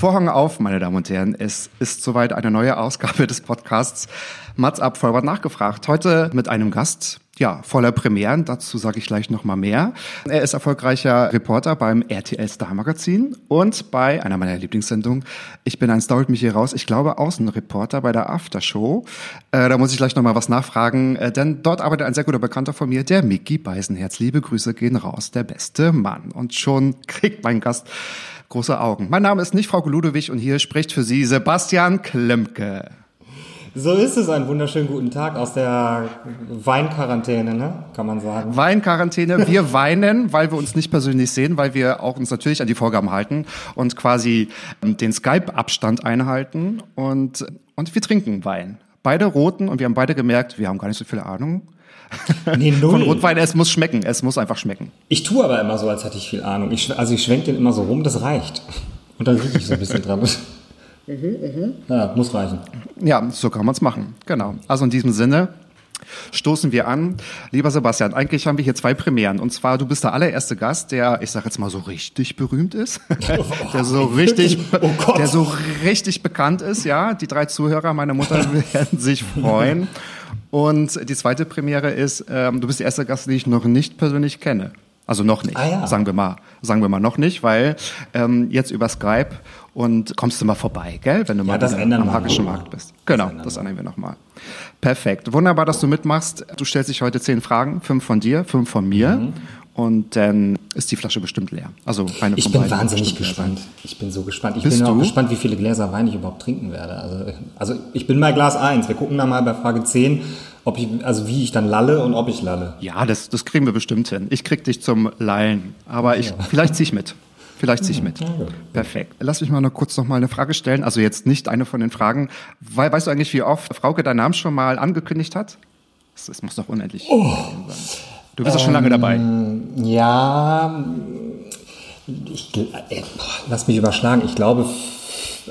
Vorhang auf, meine Damen und Herren. Es ist soweit eine neue Ausgabe des Podcasts Mats ab, Vollbart nachgefragt. Heute mit einem Gast, ja, voller Premieren. Dazu sage ich gleich noch mal mehr. Er ist erfolgreicher Reporter beim RTL Star Magazin und bei einer meiner Lieblingssendungen. Ich bin ein Star, mich hier raus. Ich glaube, Außenreporter bei der Aftershow. Äh, da muss ich gleich noch mal was nachfragen, äh, denn dort arbeitet ein sehr guter Bekannter von mir, der Mickey Beisenherz. Liebe Grüße gehen raus, der beste Mann. Und schon kriegt mein Gast große Augen. Mein Name ist nicht Frau Ludewig und hier spricht für Sie Sebastian Klemke. So ist es, einen wunderschönen guten Tag aus der Weinquarantäne, ne? kann man sagen. Weinquarantäne. Wir weinen, weil wir uns nicht persönlich sehen, weil wir auch uns natürlich an die Vorgaben halten und quasi ähm, den Skype-Abstand einhalten und, und wir trinken Wein. Beide roten und wir haben beide gemerkt, wir haben gar nicht so viel Ahnung. Nee, null. Von Rotwein, es muss schmecken, es muss einfach schmecken. Ich tue aber immer so, als hätte ich viel Ahnung. Ich, also ich schwenke den immer so rum, das reicht. Und dann rieche ich so ein bisschen dran. Ja, muss reichen. Ja, so kann man es machen. Genau. Also in diesem Sinne stoßen wir an. Lieber Sebastian, eigentlich haben wir hier zwei Premieren. Und zwar, du bist der allererste Gast, der, ich sage jetzt mal so richtig berühmt ist. der so richtig, Oh der so richtig bekannt ist, ja. Die drei Zuhörer meiner Mutter werden sich freuen. Und die zweite Premiere ist, ähm, du bist der erste Gast, den ich noch nicht persönlich kenne. Also noch nicht, Ah, ja. sagen wir mal, sagen wir mal noch nicht, weil ähm, jetzt über Skype und kommst du mal vorbei, gell? Wenn du mal das wieder ändern am wir Hackischen mal. Markt bist. Genau, ändern das ändern wir nochmal. Perfekt. Wunderbar, dass du mitmachst. Du stellst dich heute zehn Fragen, fünf von dir, fünf von mir. Und dann ist die Flasche bestimmt leer. Also eine Ich bin wahnsinnig gespannt. Ich bin so gespannt. Ich Bist bin auch du? gespannt, wie viele Gläser Wein ich überhaupt trinken werde. Also, also ich bin bei Glas 1. Wir gucken dann mal bei Frage 10, ob ich, also wie ich dann lalle und ob ich lalle. Ja, das, das kriegen wir bestimmt hin. Ich krieg dich zum Lallen. Aber ich, vielleicht zieh ich mit. Vielleicht zieh ich mit. Perfekt. Lass mich mal noch kurz noch mal eine Frage stellen. Also jetzt nicht eine von den Fragen. Weil, weißt du eigentlich, wie oft Frauke deinen Namen schon mal angekündigt hat? Das, das muss doch unendlich Oh. sein. Du bist ja schon lange dabei. Ähm, Ja, ich, gl- äh, lass mich überschlagen. Ich glaube,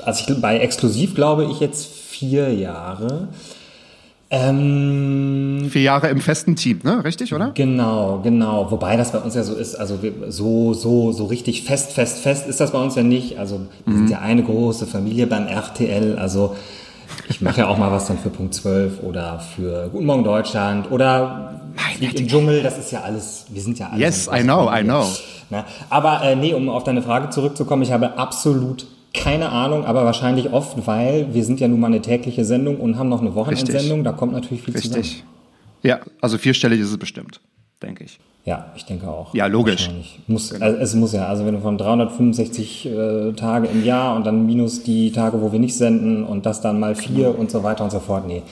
also ich, bei Exklusiv glaube ich jetzt vier Jahre. Ähm, Vier Jahre im festen Team, ne? Richtig, oder? genau, genau. Wobei das bei uns ja so ist, also wir, so, so, so richtig fest, fest, fest ist das bei uns ja nicht. Also wir sind ja eine große Familie beim RTL. Also ich mache ja auch mal was dann für Punkt 12 oder für Guten Morgen Deutschland oder Flieg im Dschungel. Das ist ja alles, wir sind ja alle Yes, I know, große I know. Na, aber äh, nee, um auf deine Frage zurückzukommen, ich habe absolut keine Ahnung, aber wahrscheinlich oft, weil wir sind ja nun mal eine tägliche Sendung und haben noch eine Wochenendsendung, da kommt natürlich viel zusammen. Richtig. Ja, also vierstellig ist es bestimmt, denke ich. Ja, ich denke auch. Ja, logisch. Muss, also es muss ja, also wenn du von 365 äh, Tage im Jahr und dann minus die Tage, wo wir nicht senden und das dann mal vier und so weiter und so fort, nee.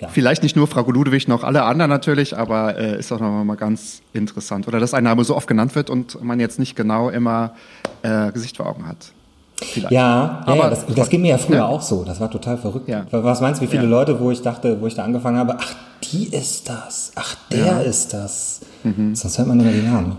Ja. Vielleicht nicht nur Frau Ludwig, noch alle anderen natürlich, aber äh, ist auch noch mal ganz interessant. Oder dass ein Name so oft genannt wird und man jetzt nicht genau immer äh, Gesicht vor Augen hat. Vielleicht. Ja, Aber ja das, das ging mir ja früher Ja. auch so. Das war total verrückt. Ja. Was meinst du, wie viele Ja. Leute, wo ich dachte, wo ich da angefangen habe, ach, die ist das, ach, der ist das. Mhm. Sonst hört man immer die Namen.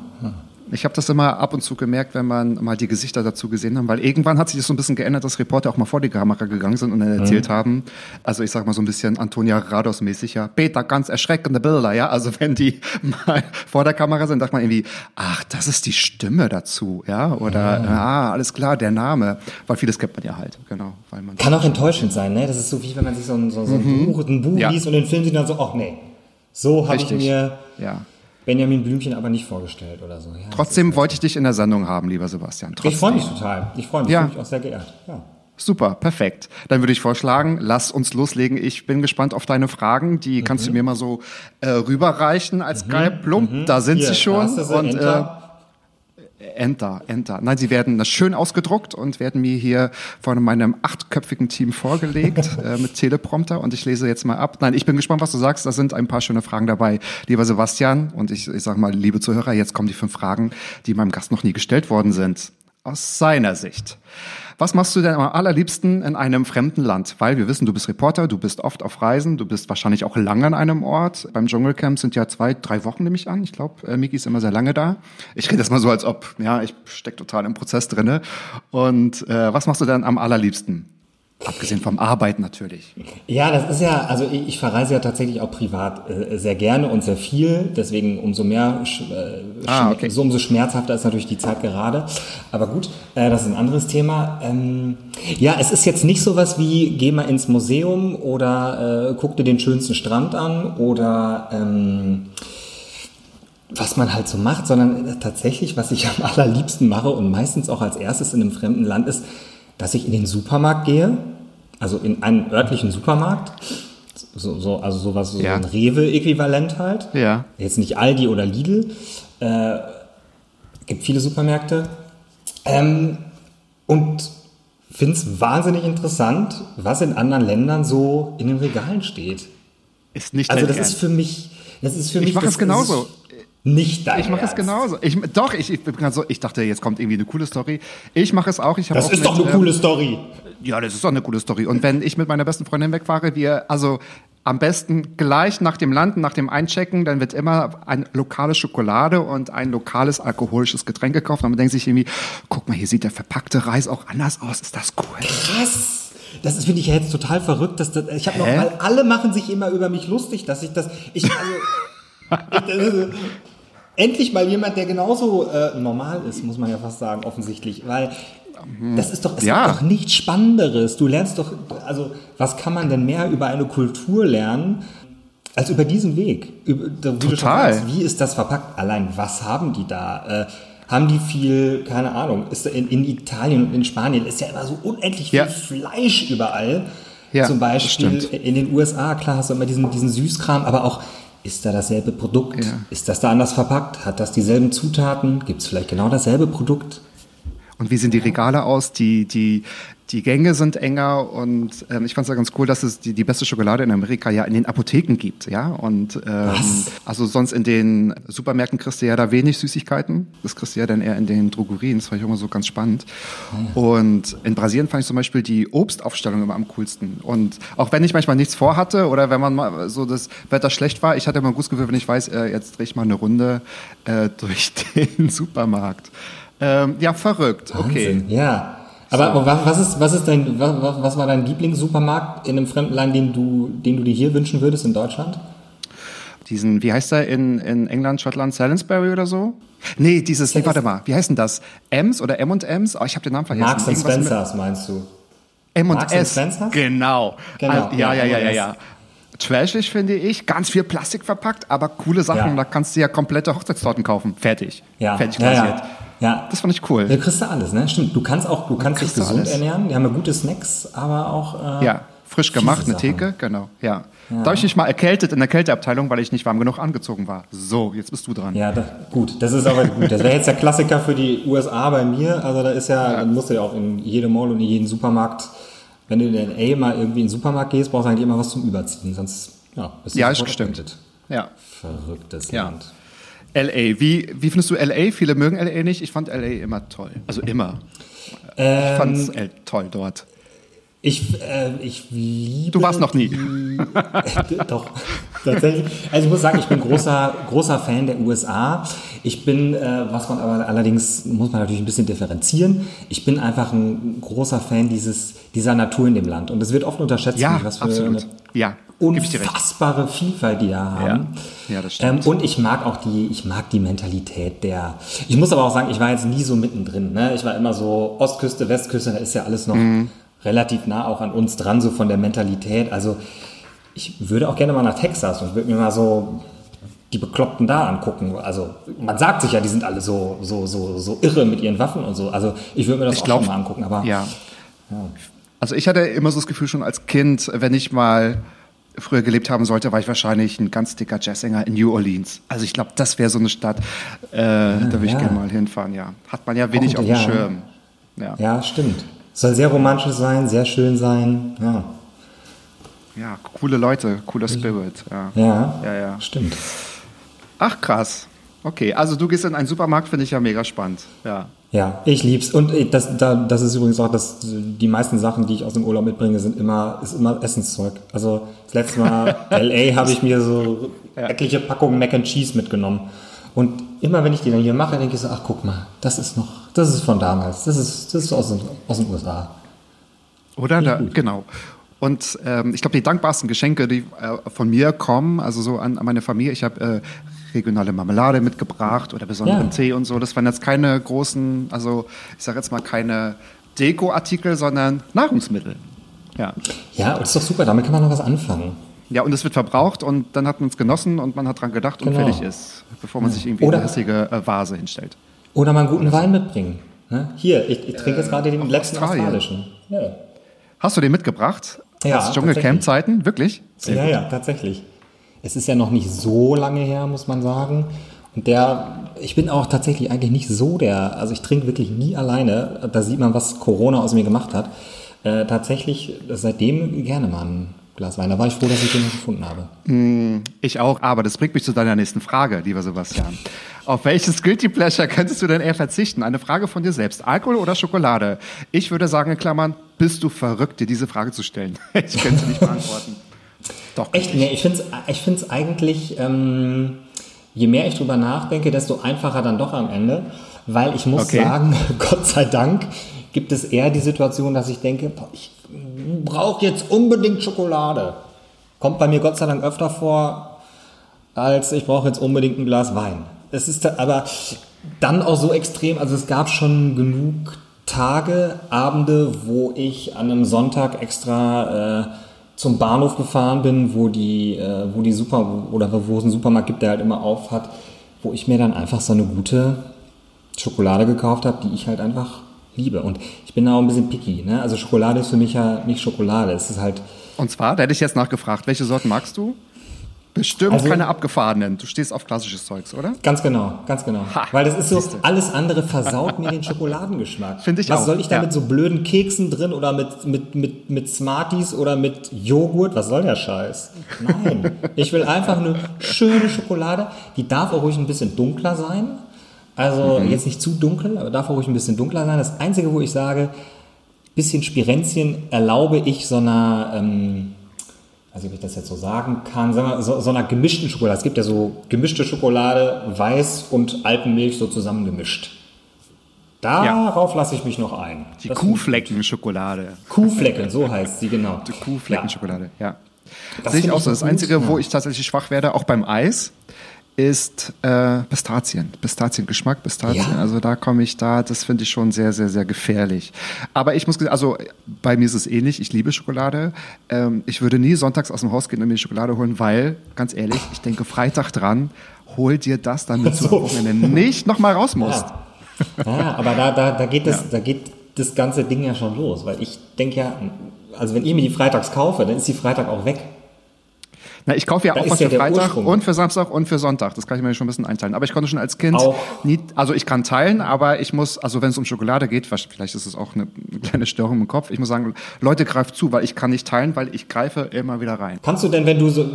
Ich habe das immer ab und zu gemerkt, wenn man mal die Gesichter dazu gesehen haben, weil irgendwann hat sich das so ein bisschen geändert, dass Reporter auch mal vor die Kamera gegangen sind und dann erzählt haben. Also ich sag mal so ein bisschen Antonia Rados mäßig, ja, Peter, ganz erschreckende Bilder, ja. Also wenn die mal vor der Kamera sind, sagt man irgendwie, ach, das ist die Stimme dazu, ja, oder ah, alles klar, der Name, weil vieles kennt man ja halt, genau, weil man Kann auch enttäuschend sein, ne? Das ist so wie wenn man sich so ein, so, so ein Buch, ein Buch Mhm. Ja. liest und den Film sieht dann so, ach nee, so habe ich mir ja. Benjamin Blümchen aber nicht vorgestellt oder so. Ja, Trotzdem wollte ich dich in der Sendung haben, lieber Sebastian. Trotzdem. ich freue mich total. Ich freue mich, Ja. ich mich auch sehr geehrt. Ja. Super, perfekt. Dann würde ich vorschlagen, lass uns loslegen. Ich bin gespannt auf deine Fragen. Die kannst Mhm. du mir mal so äh, rüberreichen als Skype. Plump, da sind Hier, sie schon. und Enter. Äh, enter, enter. Nein, sie werden schön ausgedruckt und werden mir hier von meinem achtköpfigen Team vorgelegt äh, mit Teleprompter. Und ich lese jetzt mal ab. Nein, ich bin gespannt, was du sagst. Da sind ein paar schöne Fragen dabei, lieber Sebastian. Und ich, ich sage mal, liebe Zuhörer, jetzt kommen die fünf Fragen, die meinem Gast noch nie gestellt worden sind. aus seiner Sicht. Was machst du denn am allerliebsten in einem fremden Land? Weil wir wissen, du bist Reporter, du bist oft auf Reisen, du bist wahrscheinlich auch lange an einem Ort. Beim Dschungelcamp sind ja zwei, drei Wochen, nehme ich an. Ich glaube, äh, Miki ist immer sehr lange da. Ich rede das mal so, als ob, ja, ich steck total im Prozess drinne. Und äh, was machst du denn am allerliebsten? Abgesehen vom Arbeiten natürlich. Ja, das ist ja, also ich, ich verreise ja tatsächlich auch privat äh, sehr gerne und sehr viel. Deswegen umso mehr, äh, Ah, okay. so umso schmerzhafter ist natürlich die Zeit gerade. Aber gut, äh, das ist ein anderes Thema. Ähm, ja, es ist jetzt nicht sowas wie, geh mal ins Museum oder äh, guck dir den schönsten Strand an oder ähm, was man halt so macht, sondern tatsächlich, was ich am allerliebsten mache und meistens auch als erstes in einem fremden Land ist, dass ich in den Supermarkt gehe, also in einen örtlichen Supermarkt, so, so, also sowas, so Ja. ein Rewe-Äquivalent halt. Ja. Jetzt nicht Aldi oder Lidl. Äh, gibt viele Supermärkte. Ähm, und finde es wahnsinnig interessant, was in anderen Ländern so in den Regalen steht. Ist nicht Also das ist Ernst. für mich, das ist für Ich mich. mach das es genauso. Nicht dein Ich mache es genauso. Ich, doch, ich, ich so, ich dachte, jetzt kommt irgendwie eine coole Story. Ich mache es auch. Ich Das auch ist mit, doch eine ähm, coole Story. Ja, das ist doch eine coole Story. Und wenn ich mit meiner besten Freundin wegfahre, wir, also am besten gleich nach dem Landen, nach dem Einchecken, dann wird immer eine lokale Schokolade und ein lokales alkoholisches Getränk gekauft. Und man denkt sich irgendwie, guck mal, hier sieht der verpackte Reis auch anders aus. Ist das cool? Krass. Das ist, finde ich jetzt total verrückt. Dass das, ich habe noch, weil alle machen sich immer über mich lustig, dass ich das, ich, also, ich, das, endlich mal jemand, der genauso äh, normal ist, muss man ja fast sagen, offensichtlich, weil das ist doch, es Ja. gibt doch nichts Spannenderes. Du lernst doch, also was kann man denn mehr über eine Kultur lernen? Als über diesen Weg. Über, wie du schon Total. sagst, wie ist das verpackt? Allein, was haben die da? Äh, haben die viel, keine Ahnung, ist in, in Italien und in Spanien ist ja immer so unendlich viel Ja. Fleisch überall. Ja, Zum Beispiel in den USA, klar hast du immer diesen, diesen Süßkram, aber auch, ist da dasselbe Produkt? Ja. Ist das da anders verpackt? Hat das dieselben Zutaten? Gibt es vielleicht genau dasselbe Produkt? Und wie sehen die Regale aus? Die, die, die Gänge sind enger und ähm, ich fand es ja ganz cool, dass es die, die beste Schokolade in Amerika ja in den Apotheken gibt, ja. Und ähm, Was? also sonst in den Supermärkten kriegst du ja da wenig Süßigkeiten. Das kriegst du ja dann eher in den Drogerien. Das fand ich immer so ganz spannend. Und in Brasilien fand ich zum Beispiel die Obstaufstellung immer am coolsten. Und auch wenn ich manchmal nichts vorhatte oder wenn man mal so das Wetter schlecht war, ich hatte immer ein gutes Gefühl, wenn ich weiß, äh, jetzt drehe ich mal eine Runde äh, durch den Supermarkt. Ähm, ja, verrückt. Okay. Wahnsinn, Ja. Aber was, ist, was ist dein, was, was war dein Lieblingssupermarkt in einem fremden Land, den du, den du dir hier wünschen würdest in Deutschland? Diesen, wie heißt der in, in England, Schottland, Salisbury oder so? Nee, dieses, nee, warte mal, wie heißt denn das? Ems oder M&M's? Oh, ich habe den Namen vergessen. Marks and Spencers meinst du? M Marks and S. Spencers? Genau. Genau, Also, ja, ja, ja, ja, ja, M&S. Trashig finde ich, ganz viel Plastik verpackt, aber coole Sachen. Ja. Da kannst du ja komplette Hochzeitstorten kaufen. Fertig. Ja, Fertig glasiert. ja. ja. Das fand ich cool. Da kriegst du alles, ne? Stimmt. Du kannst auch, du kannst dich gesund alles. ernähren. Die haben ja gute Snacks, aber auch. Äh, Ja, frisch gemacht, eine Sachen. Theke, genau. Ja. Da habe ich mich mal erkältet in der Kälteabteilung, weil ich nicht warm genug angezogen war. So, jetzt bist du dran. Ja, das, gut, das ist aber gut. Das wäre jetzt der Klassiker für die USA bei mir. Also da ist ja, dann musst du ja auch in jedem Mall und in jedem Supermarkt, wenn du in LA mal irgendwie in den Supermarkt gehst, brauchst du eigentlich immer was zum Überziehen. Sonst, ja, bist du Ja, stimmt. Ja. Verrücktes Ja. Land. LA. Wie, wie findest du LA? Viele mögen LA nicht. Ich fand LA immer toll. Also immer. Ähm, Ich fand es toll dort. Ich, äh, ich liebe. Du warst noch nie. Die, doch, tatsächlich. Also ich muss sagen, ich bin großer, großer Fan der USA. Ich bin, äh, was man aber allerdings, muss man natürlich ein bisschen differenzieren. Ich bin einfach ein großer Fan dieses, dieser Natur in dem Land. Und es wird oft unterschätzt, Ja, was für absolut. eine Ja, unfassbare Vielfalt die da haben. Ja. Ja, das stimmt. Ähm, und ich mag auch die, ich mag die Mentalität der. Ich muss aber auch sagen, ich war jetzt nie so mittendrin. Ne? Ich war immer so Ostküste, Westküste, da ist ja alles noch Mhm. relativ nah auch an uns dran, so von der Mentalität. Also ich würde auch gerne mal nach Texas und würde mir mal so die Bekloppten da angucken. Also man sagt sich ja, die sind alle so, so, so, so irre mit ihren Waffen und so. Also ich würde mir das Ich auch glaub, mal angucken. Aber Ja. Also ich hatte immer so das Gefühl schon als Kind, wenn ich mal früher gelebt haben sollte, war ich wahrscheinlich ein ganz dicker Jazzsänger in New Orleans. Also ich glaube, das wäre so eine Stadt, äh, da würde ich ja. gerne mal hinfahren, ja. Hat man ja wenig Auch- auf dem ja. Schirm. Ja. ja, stimmt. Soll sehr romantisch sein, sehr schön sein. Ja, ja, coole Leute, cooler Spirit. Ja. ja, Ja, ja. stimmt. Ach krass. Okay, also du gehst in einen Supermarkt, finde ich ja mega spannend. Ja. Ja, ich lieb's. Und äh, das, da, das ist übrigens auch, dass die meisten Sachen, die ich aus dem Urlaub mitbringe, sind immer, ist immer Essenszeug. Also das letzte Mal LA habe ich mir so etliche Packungen Mac and Cheese mitgenommen. Und immer wenn ich die dann hier mache, denke ich so, ach guck mal, das ist noch, das ist von damals. Das ist, das ist aus, den- aus den USA. Oder? Da, genau. Und ähm, ich glaube, die dankbarsten Geschenke, die äh, von mir kommen, also so an, an meine Familie, ich habe äh, regionale Marmelade mitgebracht oder besonderen Ja. Tee und so. Das waren jetzt keine großen, also ich sage jetzt mal keine Dekoartikel, sondern Nahrungsmittel. Ja. Ja, und das ist doch super, damit kann man noch was anfangen. Ja, und es wird verbraucht und dann hat man es genossen und man hat dran gedacht und Genau. fertig ist, bevor man sich irgendwie Oder- eine hässliche äh, Vase hinstellt. Oder mal einen guten Wein mitbringen. Ne? Hier, ich, ich trinke jetzt gerade den aus letzten Australien. australischen. Ja. Hast du den mitgebracht? Ja, Aus Dschungelcamp-Zeiten? Wirklich? Ja, ja, tatsächlich. Es ist ja noch nicht so lange her, muss man sagen. Und der, ich bin auch tatsächlich eigentlich nicht so der, also ich trinke wirklich nie alleine. Da sieht man, was Corona aus mir gemacht hat. Äh, tatsächlich seitdem gerne mal ein Glas Wein. Da war ich froh, dass ich den gefunden habe. Ich auch, aber das bringt mich zu deiner nächsten Frage, lieber Sebastian. Auf welches Guilty Pleasure könntest du denn eher verzichten? Eine Frage von dir selbst. Alkohol oder Schokolade? Ich würde sagen, in Klammern, bist du verrückt, dir diese Frage zu stellen? Ich könnte nicht beantworten. Doch. Echt? Nee, ich finde es ich find's eigentlich, ähm, je mehr ich drüber nachdenke, desto einfacher dann doch am Ende. Weil ich muss Okay. sagen, Gott sei Dank gibt es eher die Situation, dass ich denke, boah, ich brauche jetzt unbedingt Schokolade. Kommt bei mir Gott sei Dank öfter vor, als ich brauche jetzt unbedingt ein Glas Wein. Es ist aber dann auch so extrem, also es gab schon genug Tage, Abende, wo ich an einem Sonntag extra äh, zum Bahnhof gefahren bin, wo die, äh, wo die Super oder wo es einen Supermarkt gibt, der halt immer auf hat, wo ich mir dann einfach so eine gute Schokolade gekauft habe, die ich halt einfach liebe. Und ich bin da auch ein bisschen picky. Ne? Also Schokolade ist für mich ja nicht Schokolade. Es ist halt Und zwar, da hätte ich jetzt nachgefragt, welche Sorten magst du? Bestimmt Also- keine abgefahrenen. Du stehst auf klassisches Zeugs, oder? Ganz genau, ganz genau. Ha, Weil das ist so, siehste. alles andere versaut mir den Schokoladengeschmack. Find ich Was auch, soll ich da ja. mit so blöden Keksen drin oder mit, mit, mit, mit Smarties oder mit Joghurt? Was soll der Scheiß? Nein, ich will einfach eine schöne Schokolade. Die darf auch ruhig ein bisschen dunkler sein. Also Mhm. jetzt nicht zu dunkel, aber darf auch ruhig ein bisschen dunkler sein. Das Einzige, wo ich sage, bisschen Spirenzchen erlaube ich so einer, ähm, weiß nicht, ob ich das jetzt so sagen kann, sagen wir, so, so einer gemischten Schokolade. Es gibt ja so gemischte Schokolade, Weiß und Alpenmilch so zusammengemischt. Darauf lasse ich mich noch ein. Die Kuhfleckenschokolade. Kuhflecken, so heißt sie, genau. Die Kuhfleckenschokolade, ja. Das Sehe ich auch so. Das Einzige, wo ja. ich tatsächlich schwach werde, auch beim Eis, ist äh, Pistazien. Pistaziengeschmack, Pistazien. Ja. Also da komme ich da, das finde ich schon sehr, sehr, sehr gefährlich. Aber ich muss, also bei mir ist es ähnlich. Ich liebe Schokolade. Ähm, ich würde nie sonntags aus dem Haus gehen und mir Schokolade holen, weil, ganz ehrlich, ich denke Freitag dran, hol dir das, damit du So. am Wochenende nicht nochmal raus musst. Ja, ja aber da, da, da, geht das, da geht das ganze Ding ja schon los. Weil ich denke ja, also wenn ich mir die freitags kaufe, dann ist die Freitag auch weg. Na, ich kaufe ja Da auch was ja für Freitag Ursprung. und für Samstag und für Sonntag. Das kann ich mir schon ein bisschen einteilen. Aber ich konnte schon als Kind Auch. nie, also ich kann teilen, aber ich muss, also wenn es um Schokolade geht, vielleicht ist es auch eine kleine Störung im Kopf. Ich muss sagen, Leute greift zu, weil ich kann nicht teilen, weil ich greife immer wieder rein. Kannst du denn, wenn du so,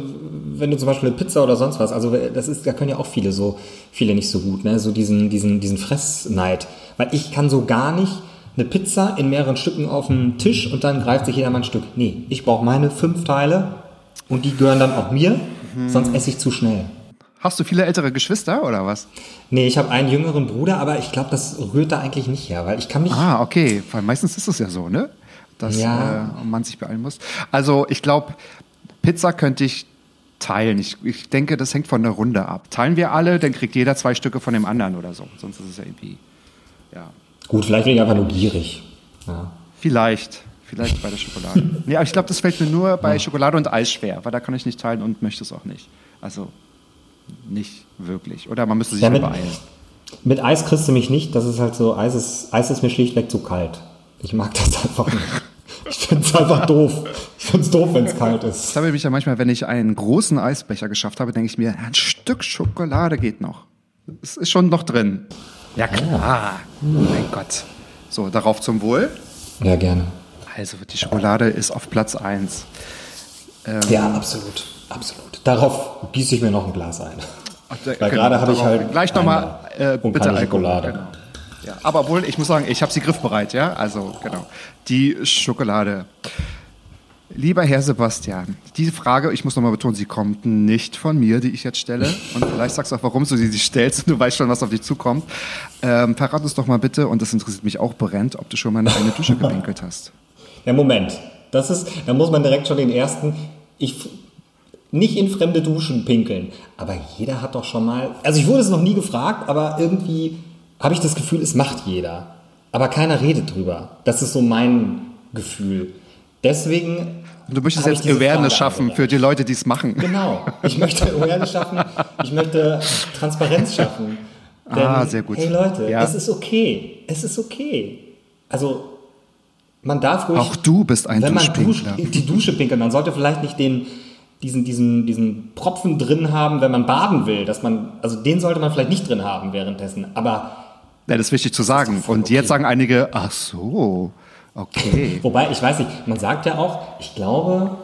wenn du zum Beispiel eine Pizza oder sonst was, also das ist, da können ja auch viele so, viele nicht so gut, ne, so diesen, diesen, diesen Fressneid. Weil ich kann so gar nicht eine Pizza in mehreren Stücken auf den Tisch und dann greift sich jeder mal ein Stück. Nee, ich brauche meine fünf Teile und die gehören dann auch mir, sonst esse ich zu schnell. Hast du viele ältere Geschwister oder was? Nee, ich habe einen jüngeren Bruder, aber ich glaube, das rührt da eigentlich nicht her, weil ich kann mich, Ah, okay. Weil meistens ist es ja so, ne? Dass Ja. äh, man sich beeilen muss. Also ich glaube, Pizza könnte ich teilen. Ich, ich denke, das hängt von der Runde ab. Teilen wir alle, dann kriegt jeder zwei Stücke von dem anderen oder so. Sonst ist es ja irgendwie, ja. gut, vielleicht bin ich einfach nur gierig. Ja. Vielleicht. Vielleicht bei der Schokolade. ja, aber ich glaube, das fällt mir nur bei Schokolade und Eis schwer, weil da kann ich nicht teilen und möchte es auch nicht. Also nicht wirklich. Oder man müsste sich Ja, mit- beeilen. Mit Eis kriegst du mich nicht, das ist halt so, Eis ist, Eis ist mir schlichtweg zu kalt. Ich mag das einfach nicht. Ich finde es einfach doof. Ich finde es doof, wenn es kalt ist. Das habe ich mich ja manchmal, wenn ich einen großen Eisbecher geschafft habe, denke ich mir, ein Stück Schokolade geht noch. Es ist schon noch drin. Ja klar. Mein Gott. So, darauf zum Wohl. Ja, gerne. Also die Schokolade ist auf Platz 1. Ja, absolut. Absolut. Darauf gieße ich mir noch ein Glas ein. Weil genau, gerade habe ich halt. gleich noch mal, einmal äh, und bitte Alkohol, Schokolade. genau. Ja, aber wohl, ich muss sagen, ich habe sie griffbereit, ja. Also genau, die Schokolade. Lieber Herr Sebastian, diese Frage, ich muss nochmal betonen, sie kommt nicht von mir, die ich jetzt stelle. Und vielleicht sagst du auch, warum du sie stellst. Du weißt schon, was auf dich zukommt. Ähm, verrat uns doch mal bitte, und das interessiert mich auch brennend, ob du schon mal in eine Dusche gepinkelt hast. Ja, Moment. Das ist, da muss man direkt schon den ersten. Ich nicht in fremde Duschen pinkeln. Aber jeder hat doch schon mal. Also ich wurde es noch nie gefragt, aber irgendwie habe ich das Gefühl, es macht jeder. Aber keiner redet drüber. Das ist so mein Gefühl. Deswegen. Du möchtest jetzt Awareness Frage schaffen für die Leute, die es machen. Genau. Ich möchte Awareness schaffen. Ich möchte Transparenz schaffen. Denn, Ah, sehr gut. Hey Leute, Ja. es ist okay. Es ist okay. Also, man darf ruhig. Auch du bist ein wenn man duscht, die Dusche pinkeln, man sollte vielleicht nicht den, diesen, diesen, diesen Propfen drin haben, wenn man baden will. Dass man, also den sollte man vielleicht nicht drin haben währenddessen. Aber Ja, das ist wichtig zu sagen. Und okay. jetzt sagen einige, ach so, okay. Wobei, ich weiß nicht, man sagt ja auch, ich glaube,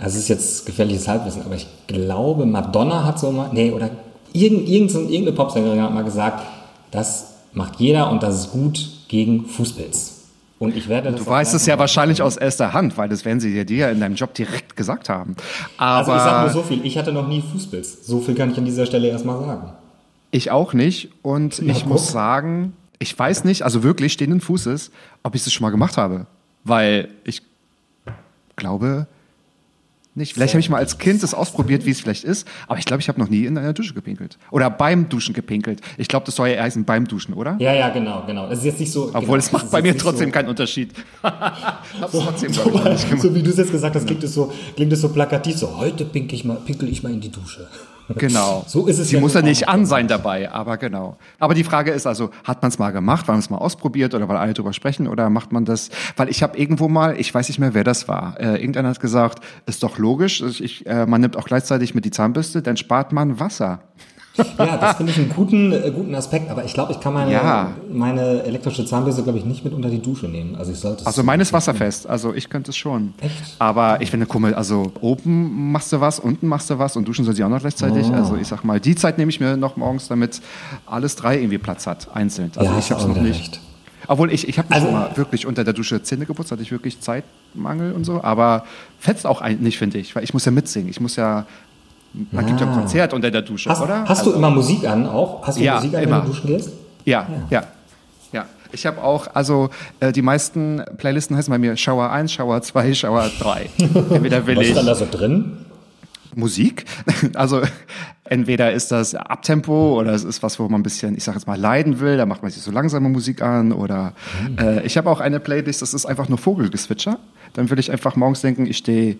das ist jetzt gefährliches Halbwissen, aber ich glaube, Madonna hat so mal, nee, oder irgend, irgend, irgendeine Popsängerin hat mal gesagt, das macht jeder und das ist gut gegen Fußpilz. Und ich werde das Du weißt es ja mal- wahrscheinlich aus erster Hand, weil das werden sie dir- dir ja in deinem Job direkt gesagt haben. Also Aber ich sage nur so viel, ich hatte noch nie Fußpilz. So viel kann ich an dieser Stelle erstmal sagen. ich auch nicht. Und ich guck. muss sagen, ich weiß nicht, also wirklich stehenden Fußes, ob ich das schon mal gemacht habe. Weil ich glaube nicht. Vielleicht habe ich mal als Kind das ausprobiert, wie es vielleicht ist. Aber ich glaube, ich habe noch nie in einer Dusche gepinkelt. Oder beim Duschen gepinkelt. Ich glaube, das soll ja eher heißen beim Duschen, oder? Ja, ja, genau, genau. Es ist jetzt nicht so. Obwohl, genau, es macht bei mir trotzdem so, keinen Unterschied. Hab's trotzdem, So, gemacht. so wie du es jetzt gesagt hast, klingt es so, klingt es so plakativ. So, heute pinkel ich mal, pinkel ich mal in die Dusche. Genau. So ist es Sie ja muss ja nicht an sein dabei, aber genau. Aber die Frage ist also, hat man es mal gemacht, weil man es mal ausprobiert oder weil alle drüber sprechen oder macht man das, weil ich habe irgendwo mal, ich weiß nicht mehr, wer das war, äh, irgendeiner hat gesagt, ist doch logisch, ich, äh, man nimmt auch gleichzeitig mit die Zahnbürste, dann spart man Wasser. Ja, das finde ich einen guten, äh, guten Aspekt, aber ich glaube, ich kann meine, Ja. meine elektrische Zahnbürste, glaube ich, nicht mit unter die Dusche nehmen. Also ich sollte Also meines wasserfest, also ich könnte es schon. Echt? Aber ich finde, mal, also oben machst du was, unten machst du was und duschen soll sie auch noch gleichzeitig. Also ich sag mal, die Zeit nehme ich mir noch morgens, damit alles drei irgendwie Platz hat, einzeln. Also Ja, ich habe es noch nicht. recht. Obwohl ich, ich habe also, mal wirklich unter der Dusche Zähne geputzt, hatte ich wirklich Zeitmangel und so, aber fetzt auch ein, nicht, finde ich, weil ich muss ja mitsingen. Ich muss ja, man gibt ja ein Konzert unter der Dusche, Ah. Hast, oder? hast also, du immer Musik an auch? Hast du Ja, Musik an, immer. wenn du duschen gehst? Ja, ja. ja. Ich habe auch, also äh, die meisten Playlisten heißen bei mir Shower 1, Shower 2, Shower 3. Entweder will Was ist dann da so drin? Musik. Also entweder ist das Abtempo oder es ist was, wo man ein bisschen, ich sage jetzt mal, leiden will. Da macht man sich so langsame Musik an. Oder äh, ich habe auch eine Playlist, das ist einfach nur Vogelgezwitscher. Dann will ich einfach morgens denken, ich stehe,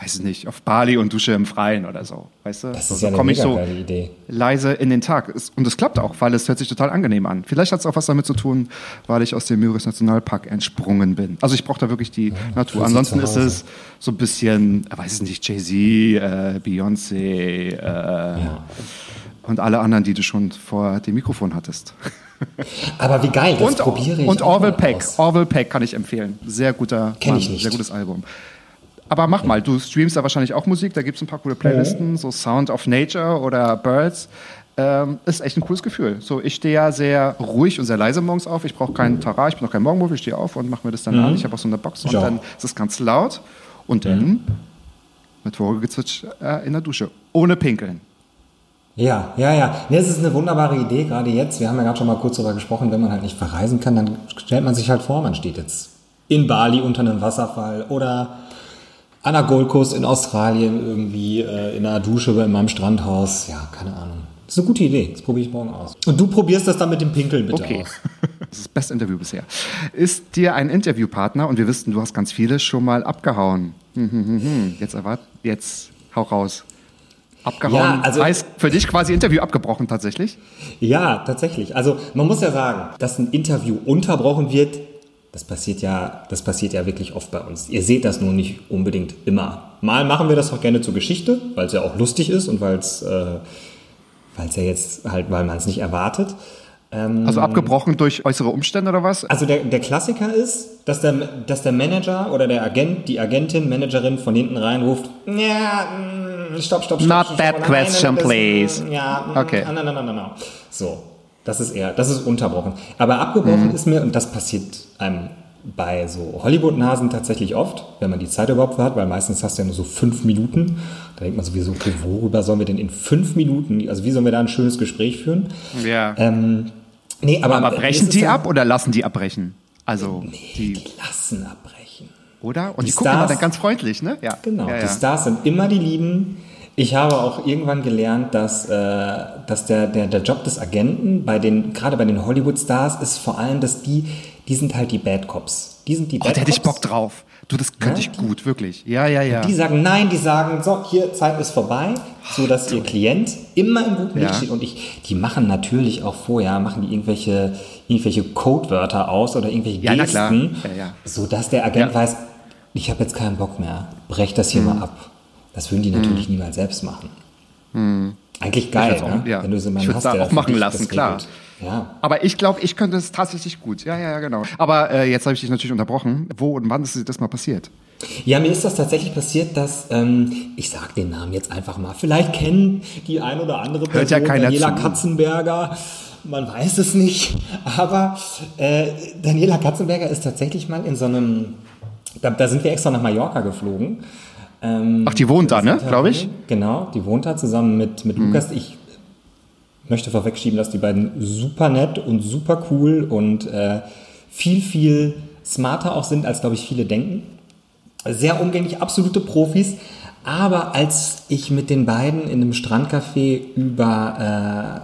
weiß ich nicht, auf Bali und dusche im Freien oder so. Weißt du? Das so, ist ja eine komme ich so Idee. leise in den Tag. Und es klappt auch, weil es hört sich total angenehm an. Vielleicht hat es auch was damit zu tun, weil ich aus dem Müritz Nationalpark entsprungen bin. Also ich brauche da wirklich die Natur. fühlt sich Ansonsten ist es so ein bisschen, äh, weiß ich nicht, Jay-Z, äh, Beyoncé äh, und alle anderen, die du schon vor dem Mikrofon hattest. Aber wie geil, das und probiere ich und Orville Peck. Orville Peck kann ich empfehlen. Sehr guter Kenn Mann, ich nicht. sehr gutes Album. Aber mach mal, du streamst da wahrscheinlich auch Musik, da gibt es ein paar coole Playlisten, so Sound of Nature oder Birds. Ähm, ist echt ein cooles Gefühl. So, ich stehe ja sehr ruhig und sehr leise morgens auf. Ich brauche keinen Tara, ich bin noch kein Morgenmuffel, ich stehe auf und mache mir das dann an. Ich habe auch so eine Box und Mhm. Ja. dann ist es ganz laut. Und dann mit Vogelgezwitsch äh, in der Dusche. Ohne Pinkeln. Ja, ja, ja. Es ist eine wunderbare Idee, gerade jetzt. Wir haben ja gerade schon mal kurz darüber gesprochen, wenn man halt nicht verreisen kann, dann stellt man sich halt vor, man steht jetzt in Bali unter einem Wasserfall oder an der Gold Coast in Australien irgendwie äh, in einer Dusche in meinem Strandhaus. Ja, keine Ahnung. Das ist eine gute Idee. Das probiere ich morgen aus. Und du probierst das dann mit dem Pinkeln bitte Okay. aus. Das ist das beste Interview bisher. Ist dir ein Interviewpartner, und wir wissen, du hast ganz viele, schon mal abgehauen? Hm, hm, hm, hm. Jetzt erwart, jetzt hau raus. Abgehauen Ja, also- heißt für dich quasi Interview abgebrochen tatsächlich? Ja, tatsächlich. Also man muss ja sagen, dass ein Interview unterbrochen wird, das passiert ja, das passiert ja wirklich oft bei uns. Ihr seht das nur nicht unbedingt immer. Mal machen wir das auch gerne zur Geschichte, weil es ja auch lustig ist und weil es, äh, weil es ja jetzt halt, weil man es nicht erwartet. Also abgebrochen durch äußere Umstände oder was? Also der, der Klassiker ist, dass der, dass der Manager oder der Agent, die Agentin, Managerin von hinten reinruft, ja, mm, stopp, stopp, stopp. Not stopp, that nein, question, das- please. Ja, Okay. nein, nein, nein, nein, nein. So. Das ist eher, das ist unterbrochen. Aber abgebrochen Mhm. ist mir, und das passiert einem bei so Hollywood-Nasen tatsächlich oft, wenn man die Zeit überhaupt hat, weil meistens hast du ja nur so fünf Minuten. Da denkt man sowieso, okay, worüber sollen wir denn in fünf Minuten, also wie sollen wir da ein schönes Gespräch führen? Ja. Ähm, nee, aber, Aber brechen die ja- ab oder lassen die abbrechen? Also, Die die, lassen abbrechen. Oder? Und die, Die gucken immer Stars- dann ganz freundlich, ne? Ja. Genau, Ja, die ja. Stars sind immer die Lieben. Ich habe auch irgendwann gelernt, dass, äh, dass der, der, der Job des Agenten, bei den, gerade bei den Hollywood-Stars, ist vor allem, dass die, die sind halt die Bad Cops. Die sind die Oh, Bad da hätte ich. Bock drauf. Du, das könnte Ja, ich gut, wirklich. Ja, ja, ja. Die sagen nein, die sagen, so, hier, Zeit ist vorbei, so dass ihr Klient immer im guten Licht Ja. steht. Und ich, die machen natürlich auch vorher, machen die irgendwelche, irgendwelche Codewörter aus oder irgendwelche Ja, na Gesten, klar. Ja, ja. so dass der Agent weiß, ich habe jetzt keinen Bock mehr, brech das hier mal ab. Das würden die natürlich niemals selbst machen. Eigentlich geil, auch- ne? ja. wenn du so Ich jemanden würd's hast, da der auch machen lassen, klar. Ja. Aber ich glaube, ich könnte es tatsächlich gut. Ja, ja, ja, genau. Aber äh, jetzt habe ich dich natürlich unterbrochen. Wo und wann ist das mal passiert? Ja, mir ist das tatsächlich passiert, dass, ähm, ich sag den Namen jetzt einfach mal, vielleicht kennen die ein oder andere Person Hört ja keiner Daniela zu. Katzenberger, man weiß es nicht, aber äh, Daniela Katzenberger ist tatsächlich mal in so einem, da, da sind wir extra nach Mallorca geflogen. Ähm, Ach, die wohnt da, ne? Glaube ich. Genau, die wohnt da zusammen mit, mit Lukas. Ich möchte vorwegschieben, dass die beiden super nett und super cool und äh, viel, viel smarter auch sind, als, glaube ich, viele denken. Sehr umgänglich, absolute Profis. Aber als ich mit den beiden in einem Strandcafé über,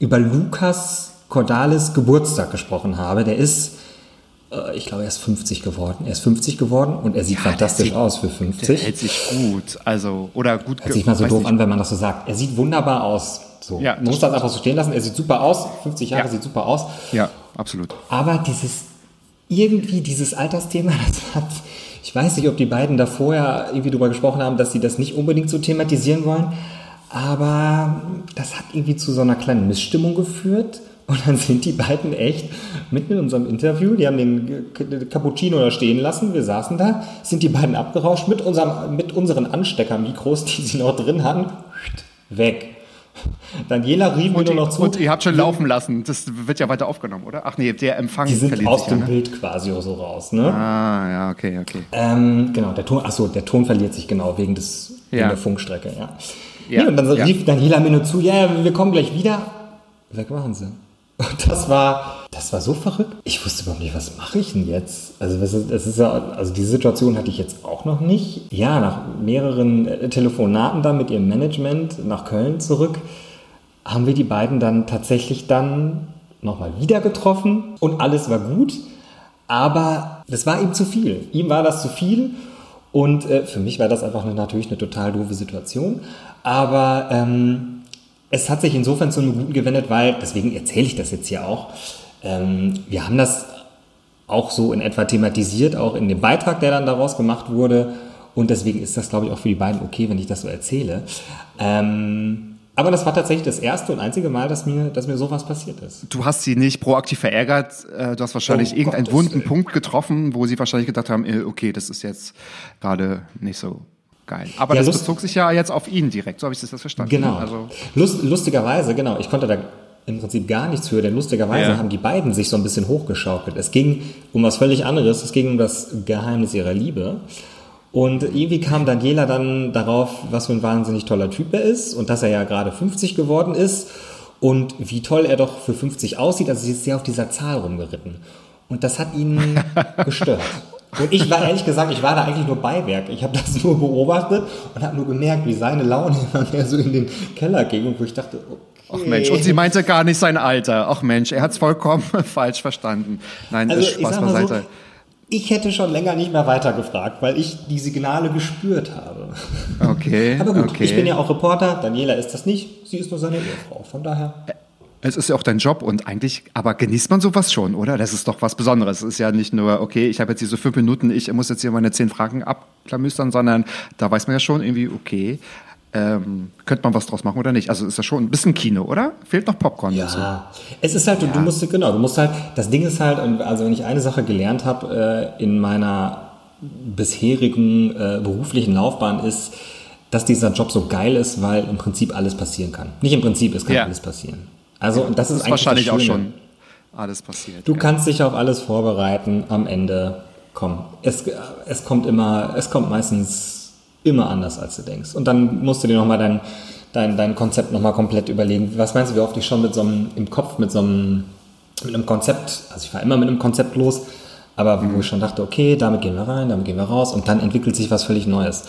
äh, über Lukas Cordalis Geburtstag gesprochen habe, der ist, ich glaube, er ist 50 geworden. Er ist 50 geworden und er sieht Ja, fantastisch sieht- aus für Der 50. hält sich gut. Also, oder gut. Hört sich mal so doof nicht. an, wenn man das so sagt. Er sieht wunderbar aus. So. Ja, man muss das einfach so stehen lassen. Er sieht super aus. 50 Jahre Ja. sieht super aus. Ja, absolut. Aber dieses, irgendwie dieses Altersthema, das hat, ich weiß nicht, ob die beiden da vorher irgendwie drüber gesprochen haben, dass sie das nicht unbedingt so thematisieren wollen. Aber das hat irgendwie zu so einer kleinen Missstimmung geführt. Und dann sind die beiden echt mitten in unserem Interview, die haben den Cappuccino da stehen lassen, wir saßen da, sind die beiden abgerauscht mit, unserem, mit unseren Ansteckermikros, die sie noch drin hatten, weg. Daniela rief mir nur noch zu. und ihr habt schon laufen lassen. Das wird ja weiter aufgenommen, oder? Ach nee, der Empfang die sind aus sich ja, dem ne? Bild quasi so raus, ne? Ah, ja, okay, okay. Ähm, genau, der Ton, achso, der Ton verliert sich genau wegen, des, wegen Ja. der Funkstrecke, ja. Ja, Nee, und dann rief Daniela mir nur zu, ja, ja, wir kommen gleich wieder. Weg waren sie. Und das war, das war so verrückt. Ich wusste überhaupt nicht, was mache ich denn jetzt? Also, das ist, das ist ja, also diese Situation hatte ich jetzt auch noch nicht. Ja, nach mehreren äh, Telefonaten dann mit ihrem Management nach Köln zurück, haben wir die beiden dann tatsächlich dann nochmal wieder getroffen und alles war gut. Aber das war ihm zu viel. Ihm war das zu viel. Und äh, für mich war das einfach eine, natürlich eine total doofe Situation. Aber ähm, es hat sich insofern zu einem Guten gewendet, weil, deswegen erzähle ich das jetzt hier auch, ähm, wir haben das auch so in etwa thematisiert, auch in dem Beitrag, der dann daraus gemacht wurde. Und deswegen ist das, glaube ich, auch für die beiden okay, wenn ich das so erzähle. Ähm, aber das war tatsächlich das erste und einzige Mal, dass mir, dass mir sowas passiert ist. Du hast sie nicht proaktiv verärgert. Äh, Du hast wahrscheinlich Oh, irgendeinen Gottes wunden. Punkt getroffen, wo sie wahrscheinlich gedacht haben, äh, okay, das ist jetzt gerade nicht so geil. Aber Ja, das bezog sich ja jetzt auf ihn direkt. So habe ich das verstanden. Genau. Also, Lust, lustigerweise, genau. Ich konnte da im Prinzip gar nichts für, denn lustigerweise Ja. haben die beiden sich so ein bisschen hochgeschaukelt. Es ging um was völlig anderes. Es ging um das Geheimnis ihrer Liebe. Und irgendwie kam Daniela dann darauf, was für ein wahnsinnig toller Typ er ist und dass er ja gerade 50 geworden ist und wie toll er doch für 50 aussieht. Also sie ist sehr auf dieser Zahl rumgeritten. Und das hat ihn gestört. Und ich war ehrlich gesagt, ich war da eigentlich nur Beiwerk. Ich habe das nur beobachtet und habe nur gemerkt, wie seine Laune immer mehr so in den Keller ging und wo ich dachte, okay. ach Mensch, und sie meinte gar nicht sein Alter. Ach Mensch, er hat es vollkommen falsch verstanden. Nein, Also das ich Spaß so, beiseite. ich hätte schon länger nicht mehr weitergefragt, weil ich die Signale gespürt habe. Okay, Aber gut, okay. ich bin ja auch Reporter, Daniela ist das nicht, sie ist nur seine Ehefrau, von daher. Es ist ja auch dein Job und eigentlich, aber genießt man sowas schon, oder? Das ist doch was Besonderes. Es ist ja nicht nur, okay, ich habe jetzt diese fünf Minuten, ich muss jetzt hier meine zehn Fragen abklamüstern, sondern da weiß man ja schon irgendwie, okay, ähm, könnte man was draus machen oder nicht? Also ist das schon ein bisschen Kino, oder? Fehlt noch Popcorn dazu. Ja, es ist halt, du- du musst, genau, du musst halt, das Ding ist halt, und also wenn ich eine Sache gelernt habe äh, in meiner bisherigen äh, beruflichen Laufbahn ist, dass dieser Job so geil ist, weil im Prinzip alles passieren kann. Nicht im Prinzip, es kann Ja. alles passieren. Also das ist, ist eigentlich wahrscheinlich das auch schon alles passiert. Du ja. kannst dich auf alles vorbereiten. Am Ende, komm, es, es kommt immer, es kommt meistens immer anders, als du denkst. Und dann musst du dir nochmal dein, dein, dein Konzept nochmal komplett überlegen. Was meinst du, wie oft ich schon mit so einem, im Kopf mit so einem, mit einem Konzept, also ich war immer mit einem Konzept los, aber wo ich schon dachte, okay, damit gehen wir rein, damit gehen wir raus und dann entwickelt sich was völlig Neues.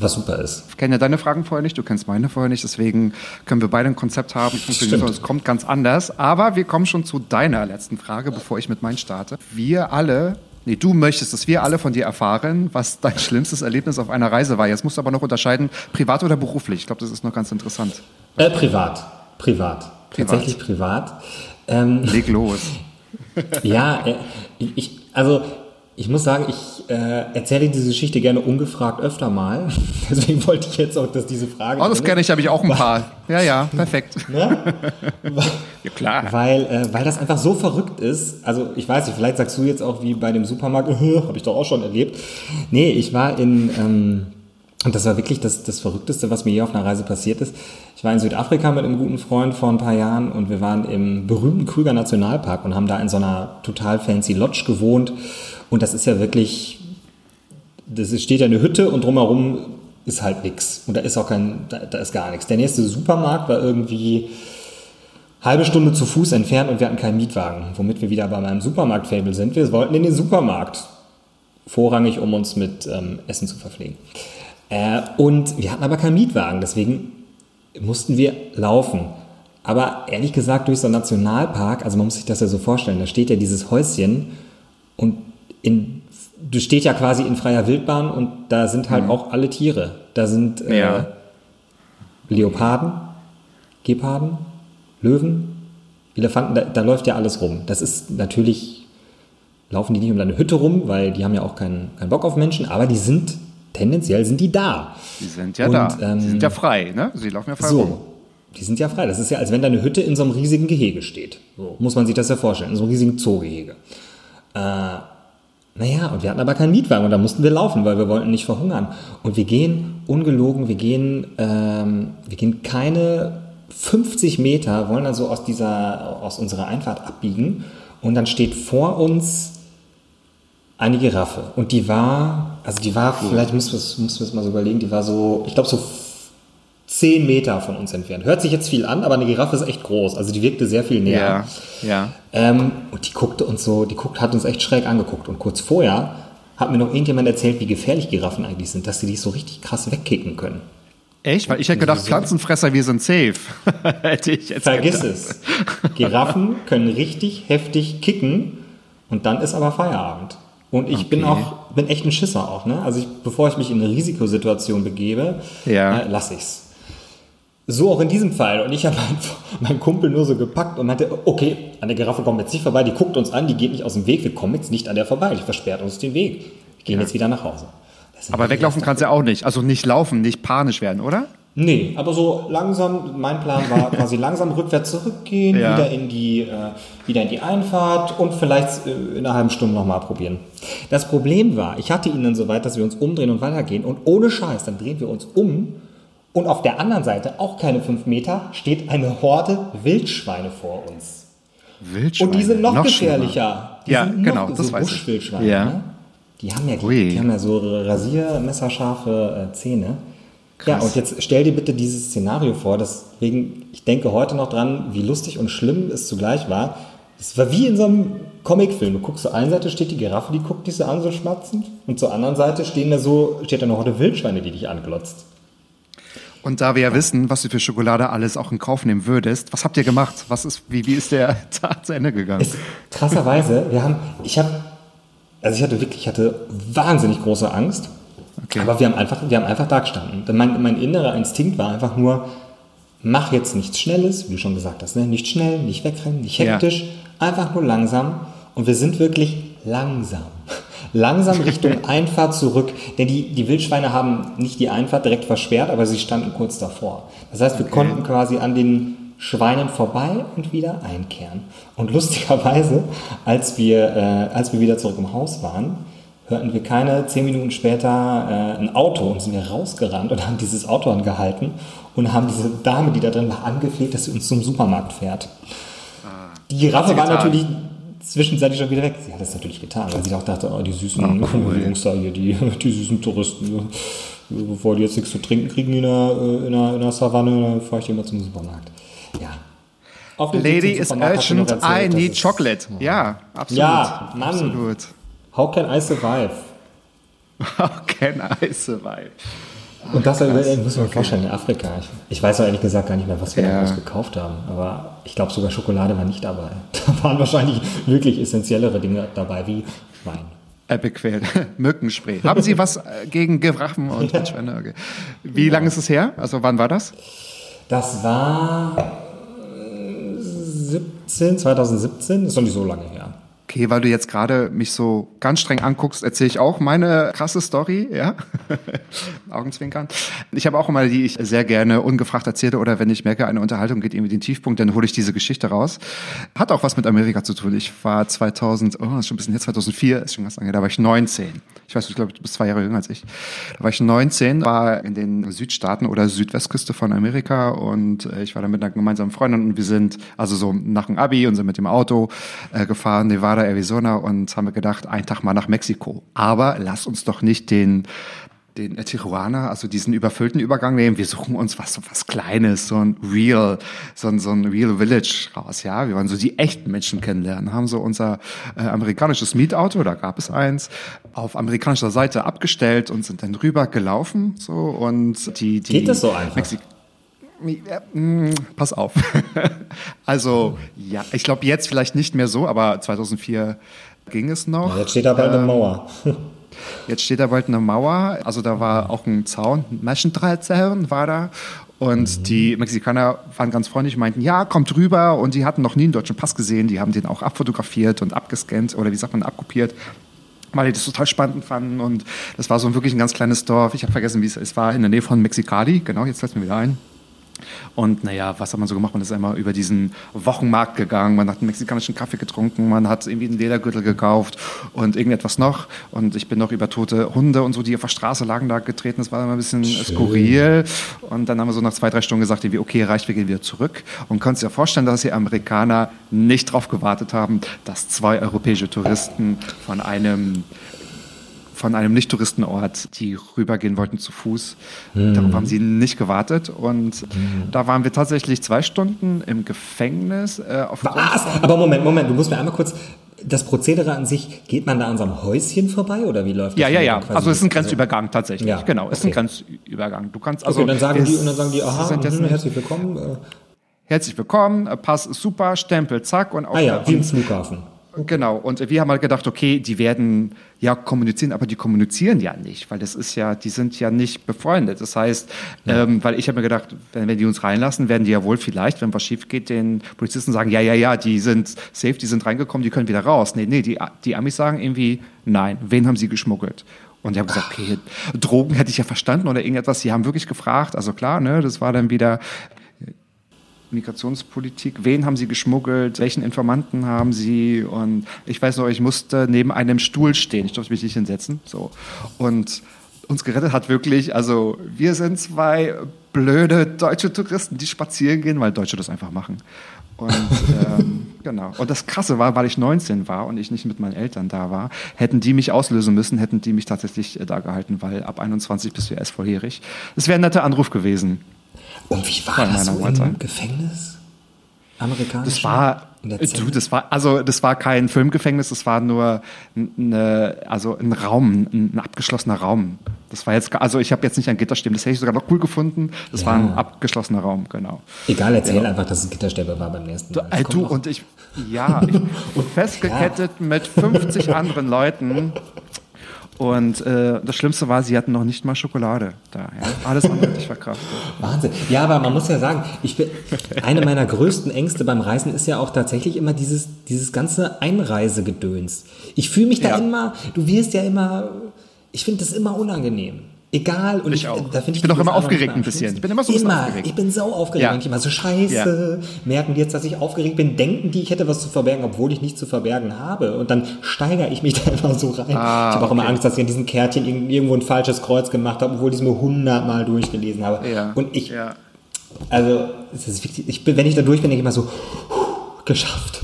Was super ist. Ich kenne ja deine Fragen vorher nicht, du kennst meine vorher nicht, deswegen können wir beide ein Konzept haben. Funktioniert Es kommt ganz anders. Aber wir kommen schon zu deiner letzten Frage, bevor ich mit meinen starte. Wir alle, nee, du möchtest, dass wir alle von dir erfahren, was dein schlimmstes Erlebnis auf einer Reise war. Jetzt musst du aber noch unterscheiden, privat oder beruflich. Ich glaube, das ist noch ganz interessant. Äh, privat. Privat. Tatsächlich privat. Ähm, Leg los. Ja, äh, ich, also ich muss sagen, ich äh, erzähle diese Geschichte gerne ungefragt öfter mal. Deswegen wollte ich jetzt auch, dass diese Frage. Oh, das kenne ich, habe ich auch ein paar. Ja, ja, perfekt. Ne? Ja, klar. Weil, äh, weil das einfach so verrückt ist. Also ich weiß nicht, vielleicht sagst du jetzt auch wie bei dem Supermarkt, habe ich doch auch schon erlebt. Nee, ich war in, ähm, und das war wirklich das, das Verrückteste, was mir je auf einer Reise passiert ist. Ich war in Südafrika mit einem guten Freund vor ein paar Jahren und wir waren im berühmten Krüger Nationalpark und haben da in so einer total fancy Lodge gewohnt. Und das ist ja wirklich, das steht ja eine Hütte und drumherum ist halt nix. Und da ist auch kein, da, da ist gar nichts. Der nächste Supermarkt war irgendwie halbe Stunde zu Fuß entfernt und wir hatten keinen Mietwagen. Womit wir wieder bei meinem Supermarkt-Fable sind. Wir wollten in den Supermarkt. Vorrangig, um uns mit ähm, Essen zu verpflegen. Äh, und wir hatten aber keinen Mietwagen. Deswegen mussten wir laufen. Aber ehrlich gesagt, durch so einen Nationalpark, also man muss sich das ja so vorstellen, da steht ja dieses Häuschen und in, du steht ja quasi in freier Wildbahn und da sind halt auch alle Tiere. Da sind äh, Ja. Leoparden, Geparden, Löwen, Elefanten, da, da läuft ja alles rum. Das ist natürlich, laufen die nicht um deine Hütte rum, weil die haben ja auch keinen, keinen Bock auf Menschen, aber die sind, tendenziell sind die da. Die sind ja Und, da. ähm, Sie sind ja frei, ne? Sie laufen ja frei rum. So, die sind ja frei. Das ist ja, als wenn deine Hütte in so einem riesigen Gehege steht. So muss man sich das ja vorstellen, in so einem riesigen Zoogehege. Äh, naja, und wir hatten aber keinen Mietwagen und da mussten wir laufen, weil wir wollten nicht verhungern. Und wir gehen, ungelogen, wir gehen, ähm, wir gehen keine 50 Meter, wollen also aus dieser, aus unserer Einfahrt abbiegen und dann steht vor uns eine Giraffe. Und die war, also die war, vielleicht müssen wir es müssen wir es mal so überlegen, die war so, ich glaube so 10 Meter von uns entfernt. Hört sich jetzt viel an, aber eine Giraffe ist echt groß. Also die wirkte sehr viel näher. Ja, ja. Ähm, und die guckte uns so, die guckt, hat uns echt schräg angeguckt. Und kurz vorher hat mir noch irgendjemand erzählt, wie gefährlich Giraffen eigentlich sind, dass sie dich so richtig krass wegkicken können. Echt? Weil ich hätte gedacht, Pflanzenfresser, wir sind safe. hätte ich jetzt Vergiss gedacht. es. Giraffen können richtig heftig kicken und dann ist aber Feierabend. Und ich bin Okay. auch, bin echt ein Schisser auch, ne? Also ich, bevor ich mich in eine Risikosituation begebe, Ja. äh, lass ich's. So auch in diesem Fall. Und ich habe meinen, Kumpel nur so gepackt und meinte, okay, an der Giraffe kommen wir jetzt nicht vorbei, die guckt uns an, die geht nicht aus dem Weg, wir kommen jetzt nicht an der vorbei, die versperrt uns den Weg. Wir gehen jetzt wieder nach Hause. Aber weglaufen kannst du ja auch nicht. Also nicht laufen, nicht panisch werden, oder? Nee, aber so langsam, mein Plan war quasi langsam rückwärts zurückgehen, Ja. wieder, in die, äh, wieder in die Einfahrt und vielleicht äh, in einer halben Stunde nochmal probieren. Das Problem war, ich hatte ihn dann so weit, dass wir uns umdrehen und weitergehen und ohne Scheiß, dann drehen wir uns um und auf der anderen Seite, auch keine fünf Meter, steht eine Horde Wildschweine vor uns. Wildschweine. Und die sind noch, schlimmer. gefährlicher. Die Ja, sind genau, noch, das so weiß ich. Buschwildschweine. Ja. Ne? Die haben ja, die, die haben ja so rasiermesserscharfe äh, Zähne. Ja, Krass. und jetzt stell dir bitte dieses Szenario vor, deswegen, ich denke heute noch dran, wie lustig und schlimm es zugleich war. Es war wie in so einem Comicfilm. Du guckst zur einen Seite steht die Giraffe, die guckt dich so an, so schmatzend. Und zur anderen Seite stehen da so, steht da eine Horde Wildschweine, die dich anglotzt. Und da wir ja wissen, was du für Schokolade alles auch in Kauf nehmen würdest, was habt ihr gemacht? Was ist, wie, wie ist der Tag zu Ende gegangen? Es, krasserweise, wir haben, ich habe, also ich hatte wirklich, ich hatte wahnsinnig große Angst. Okay. Aber wir haben einfach, wir haben einfach da gestanden. Denn Mein, mein innerer Instinkt war einfach nur, mach jetzt nichts Schnelles, wie du schon gesagt hast, ne? nicht schnell, nicht wegrennen, nicht Ja. hektisch, einfach nur langsam. Und wir sind wirklich langsam. Langsam Richtung Einfahrt zurück, denn die, die Wildschweine haben nicht die Einfahrt direkt versperrt, aber sie standen kurz davor. Das heißt, wir konnten quasi an den Schweinen vorbei und wieder einkehren. Und lustigerweise, als wir, äh, als wir wieder zurück im Haus waren, hörten wir keine zehn Minuten später äh, ein Auto und sind wir rausgerannt und haben dieses Auto angehalten und haben diese Dame, die da drin war, angefleht, dass sie uns zum Supermarkt fährt. Die Giraffe war natürlich zwischenzeitlich schon wieder weg. Sie hat es natürlich getan, weil sie auch dachte, oh, die süßen Jungs da hier, die, die süßen Touristen, bevor die jetzt nichts zu trinken kriegen in der, äh, in der, in der Savanne, dann fahre ich die mal zum Supermarkt. Ja. Lady is urgent, I need chocolate. Ja, absolut. Ja, Mann. Absolut. How can I survive? How can I survive? Und das über, muss man sich vorstellen, in Afrika. Ich, ich weiß auch ehrlich gesagt gar nicht mehr, was wir Ja. daraus gekauft haben. Aber ich glaube, sogar Schokolade war nicht dabei. Da waren wahrscheinlich wirklich essentiellere Dinge dabei, wie Wein. Fail. Mückenspray. Haben Sie was äh, gegen Giraffen und? Okay. Wie lange ist es her? Also wann war das? Das war äh, 17, 2017, ist noch nicht so lange her. Okay, weil du jetzt gerade mich so ganz streng anguckst, erzähle ich auch meine krasse Story, ja? Augenzwinkern. Ich habe auch immer, die ich sehr gerne ungefragt erzähle oder wenn ich merke, eine Unterhaltung geht irgendwie den Tiefpunkt, dann hole ich diese Geschichte raus. Hat auch was mit Amerika zu tun. Ich war 2000, oh, ist schon ein bisschen jetzt 2004, ist schon ganz lange, da war ich 19. Ich weiß, ich glaube, du bist zwei Jahre jünger als ich. Da war ich 19, war in den Südstaaten oder Südwestküste von Amerika und äh, ich war da mit einer gemeinsamen Freundin und wir sind also so nach dem Abi und sind mit dem Auto äh, gefahren, Nevada, Arizona und haben wir gedacht, einen Tag mal nach Mexiko. Aber lass uns doch nicht den den Tijuana, also diesen überfüllten Übergang nehmen. Wir suchen uns was so was Kleines, so ein Real, so ein, so ein Real Village raus. Ja, wir wollen so die echten Menschen kennenlernen. Haben so unser äh, amerikanisches Mietauto, da gab es eins, auf amerikanischer Seite abgestellt und sind dann rüber gelaufen. So und die die Geht das so einfach? Mexik ja, mh, pass auf. also ja, ich glaube jetzt vielleicht nicht mehr so, aber 2004 ging es noch. Jetzt steht da bald eine Mauer. Jetzt steht da bald eine Mauer, also da war auch ein Zaun, ein Maschendrahtzaun war da. Und die Mexikaner waren ganz freundlich, meinten, ja, kommt rüber. Und die hatten noch nie einen deutschen Pass gesehen. Die haben den auch abfotografiert und abgescannt oder wie sagt man, abkopiert weil die das total spannend fanden und das war so wirklich ein ganz kleines Dorf. Ich habe vergessen, wie es es war, in der Nähe von Mexicali. Genau, jetzt fällt mir wieder ein. Und naja, was hat man so gemacht? Man ist einmal über diesen Wochenmarkt gegangen, man hat einen mexikanischen Kaffee getrunken, man hat irgendwie einen Ledergürtel gekauft und irgendetwas noch. Und ich bin noch über tote Hunde und so, die auf der Straße lagen, da getreten. Das war immer ein bisschen skurril. Und dann haben wir so nach zwei, drei Stunden gesagt, irgendwie, okay, reicht, wir gehen wieder zurück. Und kannst dir vorstellen, dass die Amerikaner nicht darauf gewartet haben, dass zwei europäische Touristen von einem von einem Nicht-Touristenort, die rübergehen wollten zu Fuß. Darauf haben sie nicht gewartet. Und da waren wir tatsächlich zwei Stunden im Gefängnis. Äh, Was? Aber Moment, Moment, du musst mir einmal kurz. Das Prozedere an sich, geht man da an so einem Häuschen vorbei oder wie läuft das? ja, ja, ja. Also es ist ein Grenzübergang tatsächlich. Ja, Genau, es ist ein. Grenzübergang. Du kannst also Okay, dann sagen die und dann sagen die, aha, mhm, nicht- herzlich willkommen. Äh, herzlich willkommen, äh, Pass ist super, Stempel, zack und auf ah ja, wie im Flughafen. Genau, und wir haben halt gedacht, okay, die werden ja kommunizieren, aber die kommunizieren ja nicht, weil das ist ja, die sind ja nicht befreundet. Das heißt, ähm, weil ich habe mir gedacht, wenn, wenn die uns reinlassen, werden die ja wohl vielleicht, wenn was schief geht, den Polizisten sagen, ja, ja, ja, die sind safe, die sind reingekommen, die können wieder raus. Nee, nee, die, die Amis sagen irgendwie, nein, wen haben sie geschmuggelt? Und die haben gesagt, okay, Drogen hätte ich ja verstanden oder irgendetwas. Die haben wirklich gefragt, also klar, ne, das war dann wieder, Migrationspolitik, wen haben sie geschmuggelt, welchen Informanten haben sie? Und ich weiß noch, ich musste neben einem Stuhl stehen, ich durfte mich nicht hinsetzen, so. Und uns gerettet hat wirklich, also wir sind zwei blöde deutsche Touristen, die spazieren gehen, weil Deutsche das einfach machen. Und ähm, genau. Und das Krasse war, weil ich 19 war und ich nicht mit meinen Eltern da war, hätten die mich auslösen müssen, hätten die mich tatsächlich äh, da gehalten, weil ab 21 bist du erst volljährig. Das wäre ein netter Anruf gewesen. Und wie war das so im Gefängnis? Amerikanisch? Das war, äh, du, das war, also das war kein Filmgefängnis, das war nur eine, also ein Raum, ein abgeschlossener Raum. Das war jetzt, also ich habe jetzt nicht ein Gitter stehen, das hätte ich sogar noch cool gefunden. Das Ja. war ein abgeschlossener Raum, genau. Egal, erzähl einfach, dass es Gitterstäbe war beim nächsten Mal. Das Ey, kommt du und ich, ja, ich, und festgekettet mit 50 anderen Leuten. Und äh, das Schlimmste war, sie hatten noch nicht mal Schokolade da. Ja. Alles andere ich verkraftet. Wahnsinn. Ja, aber man muss ja sagen, ich bin, eine meiner größten Ängste beim Reisen ist ja auch tatsächlich immer dieses, dieses ganze Einreisegedöns. Ich fühle mich da Ja. immer, du wirst ja immer, ich finde das immer unangenehm. Egal. Und Ich auch. Da finde Ich ich bin auch immer aufgeregt ein bisschen. Ich bin immer so immer. aufgeregt. Ich bin sau aufgeregt. Ja. Ich immer so, scheiße. Merken die jetzt, dass ich aufgeregt bin? Denken die, ich hätte was zu verbergen, obwohl ich nichts zu verbergen habe? Und dann steigere ich mich da immer so rein. Ah, ich habe auch immer okay. Angst, dass ich an diesem Kärtchen irg- irgendwo ein falsches Kreuz gemacht habe, obwohl ich es mir hundertmal durchgelesen habe. Ja. Und ich, Ja. also, es ist wichtig. Ich wenn ich da durch bin, denke ich immer so, geschafft.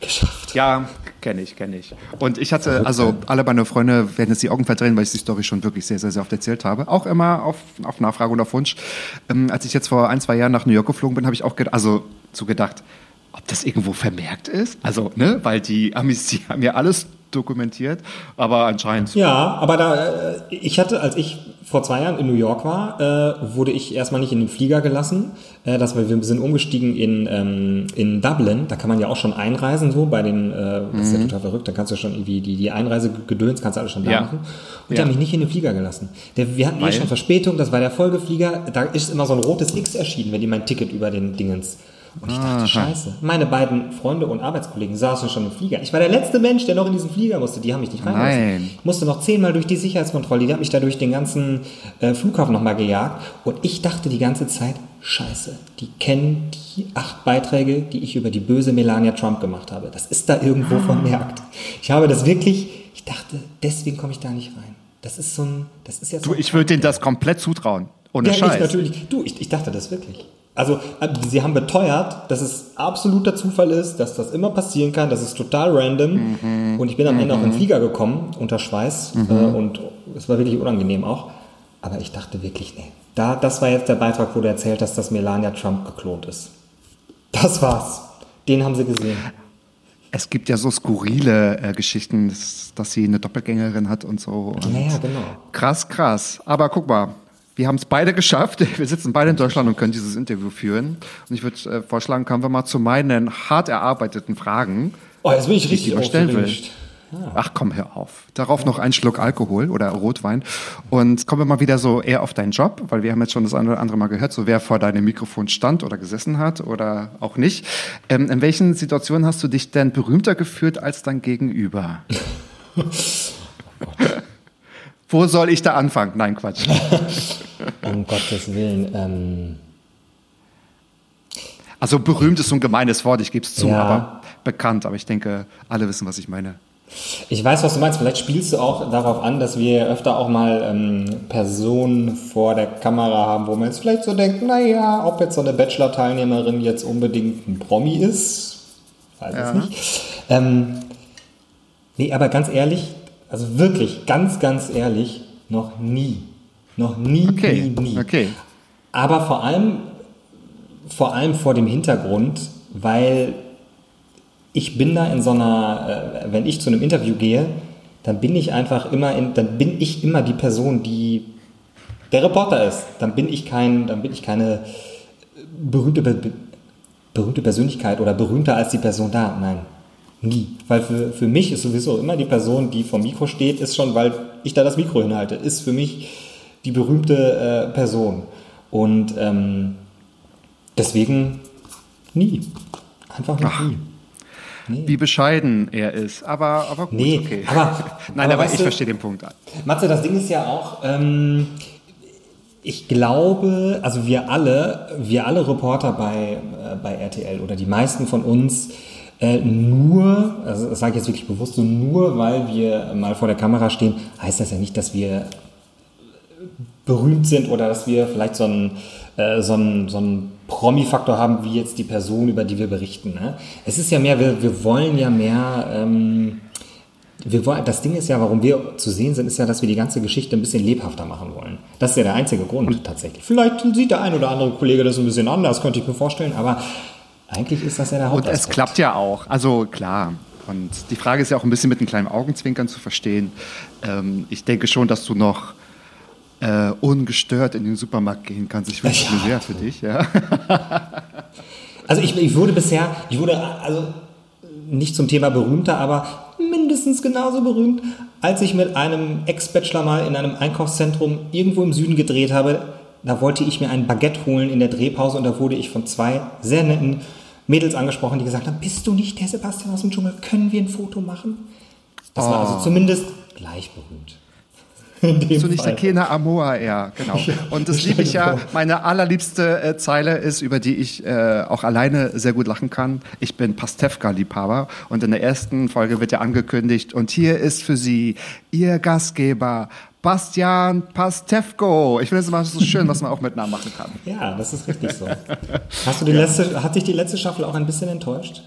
Geschafft. Ja, kenne ich, kenne ich. Und ich hatte, also alle meine Freunde werden jetzt die Augen verdrehen, weil ich die Story schon wirklich sehr, sehr, sehr oft erzählt habe. Auch immer auf, auf Nachfrage und auf Wunsch. Ähm, als ich jetzt vor ein, zwei Jahren nach New York geflogen bin, habe ich auch gedacht, also so gedacht, ob das irgendwo vermerkt ist. Also, ne, weil die Amis, die haben ja alles dokumentiert, aber anscheinend. Ja, aber da, äh, ich hatte, als ich vor zwei Jahren in New York war, äh, wurde ich erstmal nicht in den Flieger gelassen. Äh, das, war- wir sind umgestiegen in, ähm, in Dublin. Da kann man ja auch schon einreisen, so bei den, äh, das ist ja total verrückt. Da kannst du schon irgendwie die, die Einreisegedöns kannst du alles schon da Ja. machen. Und die Ja. haben mich nicht in den Flieger gelassen. Der, wir hatten eh Weil? schon Verspätung, das war der Folgeflieger. Da ist immer so ein rotes X erschienen, wenn die mein Ticket über den Dingens. Und ich dachte, scheiße. Meine beiden Freunde und Arbeitskollegen saßen schon im Flieger. Ich war der letzte Mensch, der noch in diesen Flieger musste. Die haben mich nicht reingelassen. Nein. Ich musste noch zehnmal durch die Sicherheitskontrolle. Die hat mich da durch den ganzen äh, Flughafen nochmal gejagt. Und ich dachte die ganze Zeit, scheiße, die kennen die acht Beiträge, die ich über die böse Melania Trump gemacht habe. Das ist da irgendwo vermerkt. Ich habe das wirklich, ich dachte, deswegen komme ich da nicht rein. Das ist so ein, das ist jetzt Du, so ich würde denen das komplett zutrauen. Ohne ja, ich Scheiß. natürlich. Du, ich, ich dachte das wirklich. Also, äh, sie haben beteuert, dass es absoluter Zufall ist, dass das immer passieren kann, das ist total random. Mhm. Und ich bin am Ende auch in den Flieger gekommen, unter Schweiß. Äh, und es war wirklich unangenehm auch. Aber ich dachte wirklich, nee. Da, das war jetzt der Beitrag, wo du erzählt hast, dass Melania Trump geklont ist. Das war's. Den haben sie gesehen. Es gibt ja so skurrile äh, Geschichten, dass, dass sie eine Doppelgängerin hat und so. Und Ja, ja, genau. Krass, krass. Aber guck mal, wir haben es beide geschafft. Wir sitzen beide in Deutschland und können dieses Interview führen. Und ich würde äh, vorschlagen, kommen wir mal zu meinen hart erarbeiteten Fragen. Oh, jetzt bin ich die ich richtig mal stellen will. aufgeregt. Ach komm, hör auf. Darauf noch ein Schluck Alkohol oder Rotwein. Und kommen wir mal wieder so eher auf deinen Job, weil wir haben jetzt schon das eine oder andere Mal gehört, so wer vor deinem Mikrofon stand oder gesessen hat oder auch nicht. Ähm, in welchen Situationen hast du dich denn berühmter gefühlt als dein Gegenüber? Wo soll ich da anfangen? Nein, Quatsch. Um Gottes Willen. Ähm, Also berühmt ist so ein gemeines Wort, ich gebe es zu, Ja. aber bekannt. Aber ich denke, alle wissen, was ich meine. Ich weiß, was du meinst. Vielleicht spielst du auch darauf an, dass wir öfter auch mal ähm, Personen vor der Kamera haben, wo man jetzt vielleicht so denkt, naja, ob jetzt so eine Bachelor-Teilnehmerin jetzt unbedingt ein Promi ist, weiß Ja. es nicht. Ähm, nee, aber ganz ehrlich, also wirklich, ganz, ganz ehrlich, noch nie. Noch nie, Okay, nie, nie. okay. Aber vor allem, vor allem vor dem Hintergrund, weil ich bin da in so einer, äh, wenn ich zu einem Interview gehe, dann bin ich einfach immer in, dann bin ich immer die Person, die der Reporter ist. Dann bin ich kein, dann bin ich keine berühmte, Be- berühmte Persönlichkeit oder berühmter als die Person da. Nein, nie. Weil für, für mich ist sowieso immer die Person, die vom Mikro steht, ist schon, weil ich da das Mikro hinhalte, ist für mich die berühmte äh, Person. Und ähm, deswegen nie. Einfach noch nie. Wie bescheiden er ist. Aber, aber gut, Nee, okay. aber- Nein, aber aber, ich du- verstehe den Punkt. Matze, das Ding ist ja auch, ähm, ich glaube, also wir alle, wir alle Reporter bei, äh, bei RTL oder die meisten von uns, äh, nur, also das sage ich jetzt wirklich bewusst, so nur weil wir mal vor der Kamera stehen, heißt das ja nicht, dass wir berühmt sind oder dass wir vielleicht so einen, äh, so einen, so einen Promi-Faktor haben, wie jetzt die Person, über die wir berichten. Ne? Es ist ja mehr, wir, wir wollen ja mehr, ähm, wir wollen, das Ding ist ja, warum wir zu sehen sind, ist ja, dass wir die ganze Geschichte ein bisschen lebhafter machen wollen. Das ist ja der einzige Grund tatsächlich. Vielleicht sieht der ein oder andere Kollege das ein bisschen anders, könnte ich mir vorstellen, aber eigentlich ist das ja der Und Hauptaspekt. es klappt ja auch. Also klar. Und die Frage ist ja auch ein bisschen mit einem kleinen Augenzwinkern zu verstehen. Ähm, ich denke schon, dass du noch äh, ungestört in den Supermarkt gehen kannst. Ich wünsche mir sehr für dich. Ja. Also ich, ich wurde bisher, ich wurde also nicht zum Thema berühmter, aber mindestens genauso berühmt, als ich mit einem Ex-Bachelor mal in einem Einkaufszentrum irgendwo im Süden gedreht habe. Da wollte ich mir ein Baguette holen in der Drehpause und da wurde ich von zwei sehr netten Mädels angesprochen, die gesagt haben, bist du nicht der Sebastian aus dem Dschungel? Können wir ein Foto machen? Das war also zumindest gleich berühmt. Dem so nicht der Fall. Kena Amoa, ja, genau. Und das liebe ich ja. Meine allerliebste äh, Zeile ist, über die ich äh, auch alleine sehr gut lachen kann. Ich bin Pastewka-Liebhaber und in der ersten Folge wird ja angekündigt und hier ist für Sie Ihr Gastgeber Bastian Pastewko. Ich finde es immer so schön, was man auch mit Namen machen kann. Ja, das ist richtig so. Hast du die letzte, hat dich die letzte Staffel auch ein bisschen enttäuscht?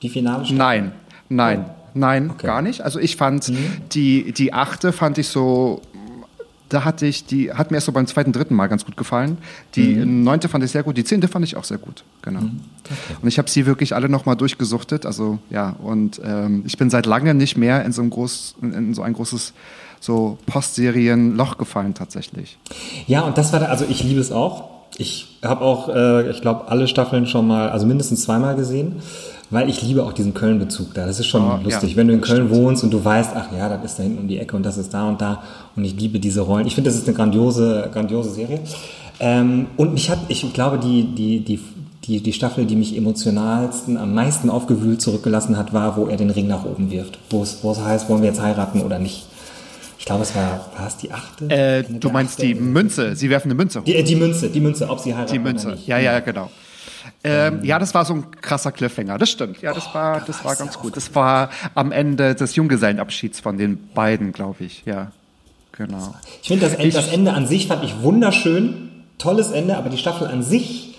Die finale Staffel? Nein, nein, nein, Okay. gar nicht. Also ich fand die, die achte fand ich so, da hatte ich, die hat mir erst so beim zweiten, dritten Mal ganz gut gefallen. Die neunte fand ich sehr gut, die zehnte fand ich auch sehr gut, genau. Und ich habe sie wirklich alle nochmal durchgesuchtet, also ja, und ähm, ich bin seit langem nicht mehr in so, einem groß, in, in so ein großes so Postserien-Loch gefallen tatsächlich. Ja, und das war da, also ich liebe es auch. Ich habe auch, äh, ich glaube, alle Staffeln schon mal, also mindestens zweimal gesehen, weil ich liebe auch diesen Köln-Bezug da. Das ist schon Ja, lustig, ja, wenn du in Köln stimmt. wohnst und du weißt, ach ja, das ist da hinten um die Ecke und das ist da und da. Und ich liebe diese Rollen. Ich finde, das ist eine grandiose, grandiose Serie. Ähm, und mich hat, ich glaube, die, die, die, die, die Staffel, die mich emotionalsten, am meisten aufgewühlt zurückgelassen hat, war, wo er den Ring nach oben wirft. Wo es, wo es heißt, wollen wir jetzt heiraten oder nicht. Ich glaube, es war, war es die achte? Äh, du meinst achte? die Münze, sie werfen eine Münze hoch. Die, äh, die Münze, die Münze, ob sie heiraten Die oder Münze, nicht. ja, ja, genau. Ähm, ja, das war so ein krasser Cliffhanger, das stimmt. Ja, das war, das war ganz gut. Das war am Ende des Junggesellenabschieds von den beiden, glaube ich. Ja, genau. Ich finde das, Ende- das Ende an sich fand ich wunderschön, tolles Ende, aber die Staffel an sich,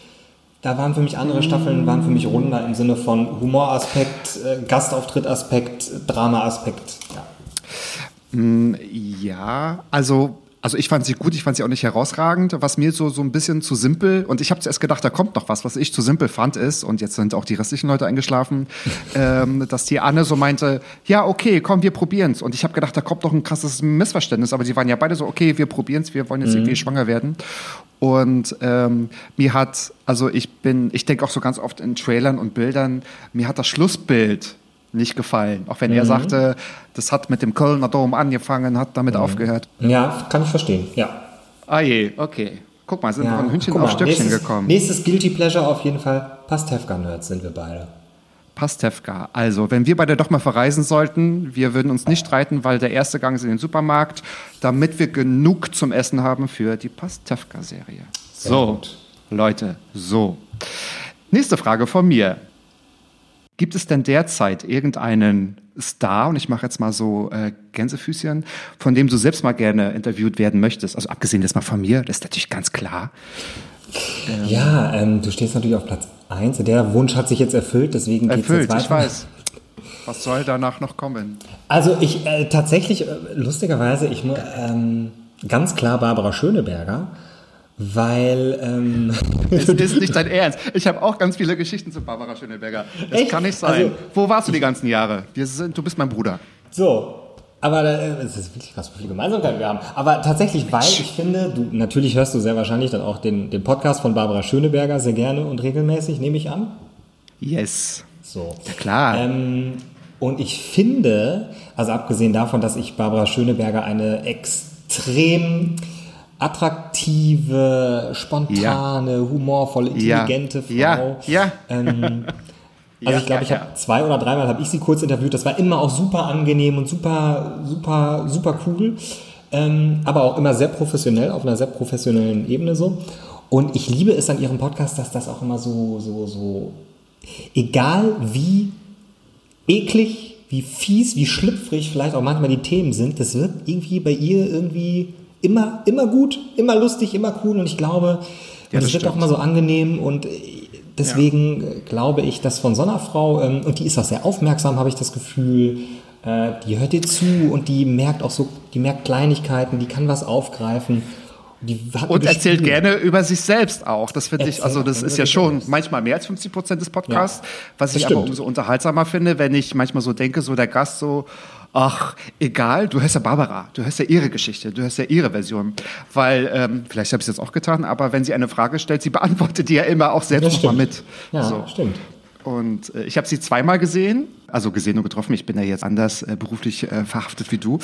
da waren für mich andere Staffeln, waren für mich runder im Sinne von Humoraspekt, äh, Gastauftrittaspekt, Dramaaspekt. Ja. Ja, also, also ich fand sie gut, ich fand sie auch nicht herausragend. Was mir so, so ein bisschen zu simpel, und ich habe zuerst gedacht, da kommt noch was, was ich zu simpel fand, ist, und jetzt sind auch die restlichen Leute eingeschlafen, ähm, dass die Anne so meinte, ja, okay, komm, wir probieren's. Und ich habe gedacht, da kommt noch ein krasses Missverständnis, aber die waren ja beide so, okay, wir probieren's, wir wollen jetzt irgendwie schwanger werden. Und ähm, mir hat, also ich bin, ich denke auch so ganz oft in Trailern und Bildern, mir hat das Schlussbild nicht gefallen. Auch wenn er sagte, das hat mit dem Kölner Dom angefangen, hat damit aufgehört. ja, kann ich verstehen, ja. Ah je, okay. Guck mal, sind ja. von Hühnchen Guck auf mal, Stöckchen nächstes, gekommen. Nächstes Guilty Pleasure auf jeden Fall. Pastewka-Nerds sind wir beide. Pastewka. Also, wenn wir beide doch mal verreisen sollten, wir würden uns nicht streiten, weil der erste Gang ist in den Supermarkt, damit wir genug zum Essen haben für die Pastewka-Serie. So, gut. Leute, so. Nächste Frage von mir. Gibt es denn derzeit irgendeinen Star, und ich mache jetzt mal so äh, Gänsefüßchen, von dem du selbst mal gerne interviewt werden möchtest? Also abgesehen jetzt mal von mir, das ist natürlich ganz klar. Ja, ähm, du stehst natürlich auf Platz 1. Der Wunsch hat sich jetzt erfüllt, deswegen geht's Erfüllt, jetzt ich weiter. weiß. Was soll danach noch kommen? Also ich äh, tatsächlich, äh, lustigerweise, ich ähm, ganz klar Barbara Schöneberger, weil ähm, Es ist nicht dein Ernst. Ich habe auch ganz viele Geschichten zu Barbara Schöneberger. Das Echt? kann nicht sein. Also- Wo warst du die ganzen Jahre? Sind, du bist mein Bruder. so. Aber äh, es ist wirklich krass, wie viele Gemeinsamkeiten wir haben. Aber tatsächlich, weil ich finde, du natürlich hörst du sehr wahrscheinlich dann auch den, den Podcast von Barbara Schöneberger sehr gerne und regelmäßig, nehme ich an. Yes. So. Ja, klar. Ähm, und ich finde, also abgesehen davon, dass ich Barbara Schöneberger eine extrem attraktive, spontane, humorvolle, Ja. intelligente Frau. Ja, ja. Ähm, also Ja, ich glaube, ja, ich habe zwei oder dreimal habe ich sie kurz interviewt. Das war immer auch super angenehm und super, super, super cool. Ähm, aber auch immer sehr professionell, auf einer sehr professionellen Ebene so. Und ich liebe es an ihrem Podcast, dass das auch immer so, so, so, egal wie eklig, wie fies, wie schlüpfrig vielleicht auch manchmal die Themen sind, das wird irgendwie bei ihr irgendwie immer, immer gut, immer lustig, immer cool. Und ich glaube, Ja, das, das wird auch immer so angenehm und äh, deswegen äh, glaube ich, dass von so einer Frau, ähm, und die ist auch sehr aufmerksam, habe ich das Gefühl, äh, die hört dir zu und die merkt auch so, die merkt Kleinigkeiten, die kann was aufgreifen. Und erzählt gerne über sich selbst auch. Das finde ich, also das ist ja schon manchmal mehr als 50 Prozent des Podcasts, was das ich aber stimmt. umso unterhaltsamer finde, wenn ich manchmal so denke, so der Gast so, ach, egal, du hörst ja Barbara, du hörst ja ihre Geschichte, du hörst ja ihre Version. Weil, ähm, vielleicht habe ich es jetzt auch getan, aber wenn sie eine Frage stellt, sie beantwortet die ja immer auch selbst nochmal mit. Ja, so. stimmt. Und äh, ich habe sie zweimal gesehen, also gesehen und getroffen. Ich bin ja jetzt anders äh, beruflich äh, verhaftet wie du.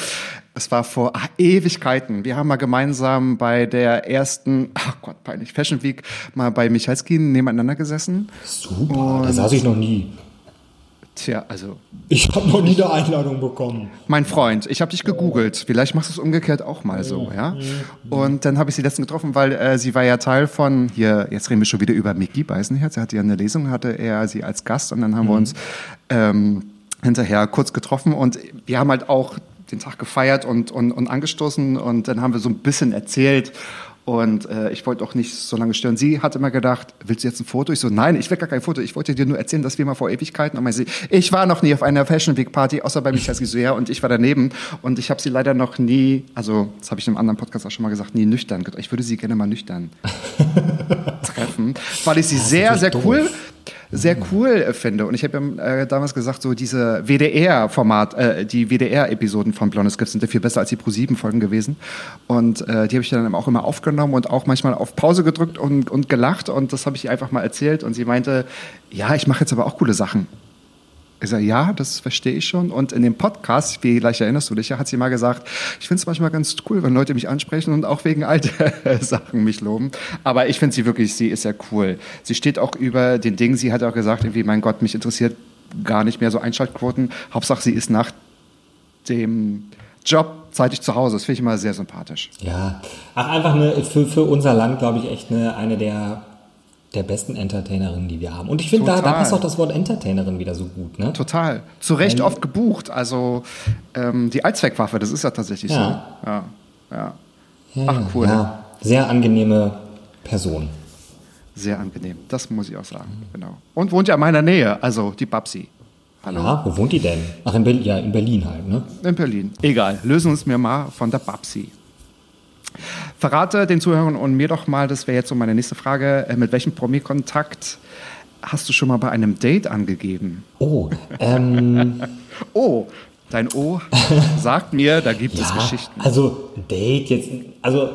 Es war vor ah, Ewigkeiten. Wir haben mal gemeinsam bei der ersten, ach Gott, peinlich, Fashion Week mal bei Michalski nebeneinander gesessen. Super, da saß ich noch nie. Tja, also Ich habe noch nie eine Einladung bekommen. Mein Freund, ich habe dich gegoogelt. Vielleicht machst du es umgekehrt auch mal so, ja? Und dann habe ich sie letztens getroffen, weil äh, sie war ja Teil von, hier, jetzt reden wir schon wieder über Mickey Beisenherz. Er hatte ja eine Lesung, hatte er sie als Gast und dann haben wir uns ähm, hinterher kurz getroffen und wir haben halt auch den Tag gefeiert und, und, und angestoßen und dann haben wir so ein bisschen erzählt und äh, ich wollte auch nicht so lange stören. Sie hat immer gedacht, willst du jetzt ein Foto? Ich so, nein, ich will gar kein Foto. Ich wollte dir nur erzählen, dass wir mal vor Ewigkeiten. Und sie, ich war noch nie auf einer Fashion Week Party, außer bei Michael Gisuer und ich war daneben. Und ich habe sie leider noch nie, also das habe ich in einem anderen Podcast auch schon mal gesagt, nie nüchtern. Ich würde sie gerne mal nüchtern treffen, weil ich sie sehr, sehr cool, sehr cool äh, finde. Und ich habe ja äh, damals gesagt, so diese WDR-Format, äh, die WDR-Episoden von Blondes Gift sind ja viel besser als die Pro-7-Folgen gewesen. Und äh, die habe ich dann auch immer aufgenommen und auch manchmal auf Pause gedrückt und, und gelacht. Und das habe ich ihr einfach mal erzählt. Und sie meinte, ja, ich mache jetzt aber auch coole Sachen. Ich sage, ja, das verstehe ich schon. Und in dem Podcast, vielleicht erinnerst du dich ja, hat sie mal gesagt, ich finde es manchmal ganz cool, wenn Leute mich ansprechen und auch wegen alter Sachen mich loben. Aber ich finde sie wirklich, sie ist ja cool. Sie steht auch über den Dingen. Sie hat auch gesagt, irgendwie, mein Gott, mich interessiert gar nicht mehr so Einschaltquoten. Hauptsache, sie ist nach dem Job zeitig zu Hause. Das finde ich immer sehr sympathisch. Ja, ach, einfach eine, für, für unser Land, glaube ich, echt eine, eine der, der besten Entertainerinnen, die wir haben. Und ich finde, da, da passt auch das Wort Entertainerin wieder so gut. Ne? Total. Zu Recht oft gebucht. Also ähm, die Allzweckwaffe, das ist ja tatsächlich Ja. so. Ja. ja. Ja, Ach, cool. Ja, sehr angenehme Person. Sehr angenehm. Das muss ich auch sagen. Genau. Und wohnt ja in meiner Nähe, also die Babsi. Hallo. Ja, wo wohnt die denn? Ach, in, Berlin, ja, in Berlin halt, ne? In Berlin. Egal. Lösen uns mir mal von der Babsi. Verrate den Zuhörern und mir doch mal, das wäre jetzt so meine nächste Frage, äh, mit welchem Promi-Kontakt hast du schon mal bei einem Date angegeben? Oh, ähm, Oh, dein O sagt mir, da gibt es ja, Geschichten. also Date jetzt, also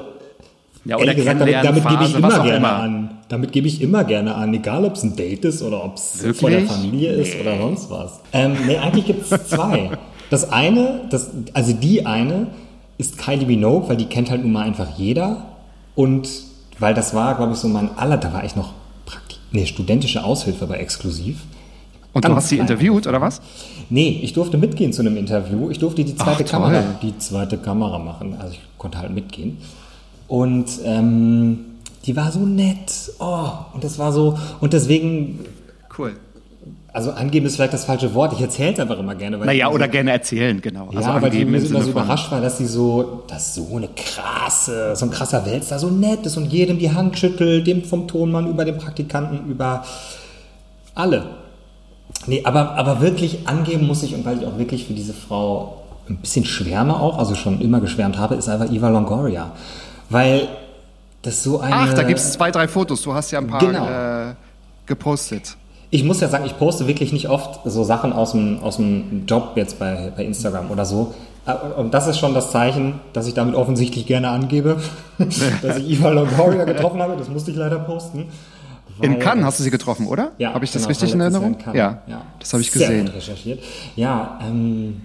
Ja, ehrlich gesagt, damit, damit gebe ich immer gerne immer. an. Damit gebe ich immer gerne an, egal ob es ein Date ist oder ob es vor der? Familie ist oder sonst was. Ähm, nee, eigentlich gibt es zwei. Das eine, das, also die eine ist Kylie Minogue, weil die kennt halt nun mal einfach jeder. Und weil das war, glaube ich, so mein aller, da war ich noch Praktik nee, studentische Aushilfe bei Exklusiv. Und du Ganz hast sie interviewt, oder was? Nee, ich durfte mitgehen zu einem Interview. Ich durfte die zweite Ach, Kamera, die zweite Kamera machen. Also ich konnte halt mitgehen. Und ähm, die war so nett. Oh, und das war so. Und deswegen, Cool. Also angeben ist vielleicht das falsche Wort. Ich erzähle es einfach immer gerne. Weil Naja, ich oder so, gerne erzählen, genau. ja, weil die angeben mir im so immer so überrascht war, dass sie so, dass so eine krasse, so ein krasser Wälzer so nett ist und jedem die Hand schüttelt, dem vom Tonmann über den Praktikanten, über alle. Nee, aber, aber wirklich angeben muss ich, und weil ich auch wirklich für diese Frau ein bisschen schwärme auch, also schon immer geschwärmt habe, ist einfach Eva Longoria. Weil das so eine... Ach, da gibt es zwei, drei Fotos. Du hast ja ein paar Genau. äh, gepostet. Ich muss ja sagen, ich poste wirklich nicht oft so Sachen aus dem, aus dem Job jetzt bei, bei Instagram oder so. Äh, Und das ist schon das Zeichen, dass ich damit offensichtlich gerne angebe, dass ich Eva Longoria getroffen habe. Das musste ich leider posten. In Cannes hast du sie getroffen, oder? Ja, Habe ich das genau, richtig in Erinnerung? In Cannes. Ja, das habe ich Sehr gesehen. gut recherchiert. Ja, ähm,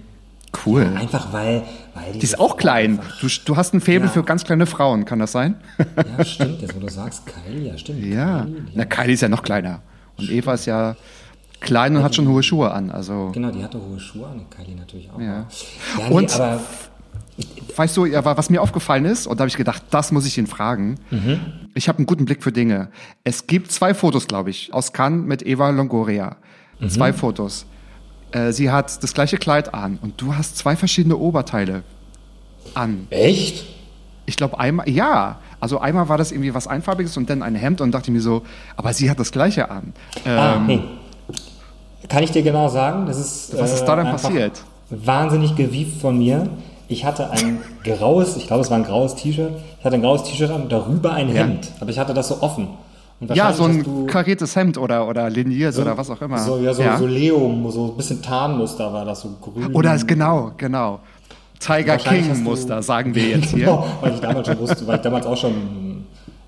Cool. einfach weil, weil Die ist auch klein. Du, du hast ein Faible Ja. für ganz kleine Frauen, kann das sein? Ja, stimmt, jetzt wo du sagst, Kylie, ja, stimmt. ja. Kylie, Na, Kylie ist ja noch kleiner. Und Eva ist ja klein und hat schon hohe Schuhe an. Also, Genau, die hatte hohe Schuhe an, Kylie natürlich auch. Ja. ja nee, Und- aber weißt du, was mir aufgefallen ist, und da habe ich gedacht, das muss ich ihn fragen. Mhm. Ich habe einen guten Blick für Dinge. Es gibt zwei Fotos, glaube ich, aus Cannes mit Eva Longoria. Mhm. Zwei Fotos. Äh, sie hat das gleiche Kleid an und du hast zwei verschiedene Oberteile an. echt? Ich glaube einmal, ja. Also einmal war das irgendwie was Einfarbiges und dann ein Hemd und dachte mir so, aber sie hat das gleiche an. Ah, Ähm, nee. Kann ich dir genau sagen, das ist. Was ist da denn einfach passiert? Wahnsinnig gewieft von mir. Ich hatte ein graues, ich glaube, es war ein graues T-Shirt. Ich hatte ein graues T-Shirt an und darüber ein Ja. Hemd. Aber ich hatte das so offen. Ja, so ein kariertes Hemd oder, oder liniert oder was auch immer. So, ja, so, so Leum, so ein bisschen Tarnmuster war das, so grün. Oder ist genau, genau. Tiger Wahrscheinlich hast King du- Muster, sagen wir jetzt hier. Genau, weil ich damals schon wusste, weil ich damals auch schon,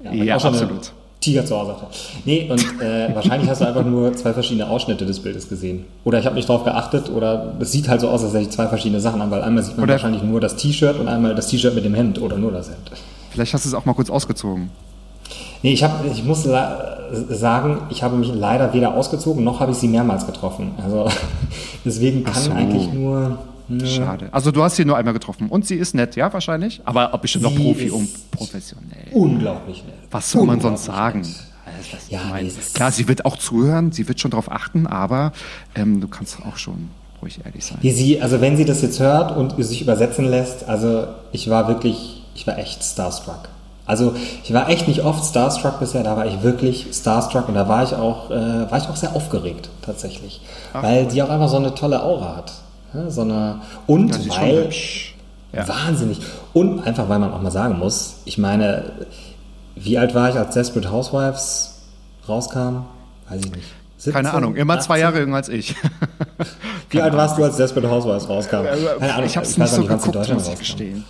ja, Ja, auch schon absolut. Tiger zu Hause hatte. Nee, und äh, wahrscheinlich hast du einfach nur zwei verschiedene Ausschnitte des Bildes gesehen. Oder ich habe nicht drauf geachtet, oder es sieht halt so aus, als hätte ich zwei verschiedene Sachen an, weil einmal sieht man Oder- wahrscheinlich nur das T-Shirt und einmal das T-Shirt mit dem Hemd oder nur das Hemd. Vielleicht hast du es auch mal kurz ausgezogen. Nee, ich, hab, ich muss sagen, ich habe mich leider weder ausgezogen, noch habe ich sie mehrmals getroffen. Also deswegen kann so. eigentlich nur... ne, Schade. Also du hast sie nur einmal getroffen und sie ist nett, ja, wahrscheinlich? Aber bestimmt noch Profi und professionell. Unglaublich nett. Was soll man sonst sagen? nett. Also, was Ja, klar, sie wird auch zuhören, sie wird schon darauf achten, aber ähm, du kannst auch schon ruhig ehrlich sein. Wie sie, also wenn sie das jetzt hört und sich übersetzen lässt, also ich war wirklich, ich war echt starstruck. Also ich war echt nicht oft starstruck bisher, da war ich wirklich starstruck und da war ich auch, äh, war ich auch sehr aufgeregt tatsächlich, weil die auch einfach so eine tolle Aura hat, ja, so eine und Ja, weil. Ja. wahnsinnig und einfach weil man auch mal sagen muss, ich meine, wie alt war ich als Desperate Housewives rauskam? Weiß ich nicht. Keine 17, Ahnung, immer zwei 18? Jahre jünger als ich. Wie alt warst du, als Desperate Housewives rauskam? Keine Ahnung, ich habe es nicht so geguckt, Deutschland muss ich gestehen.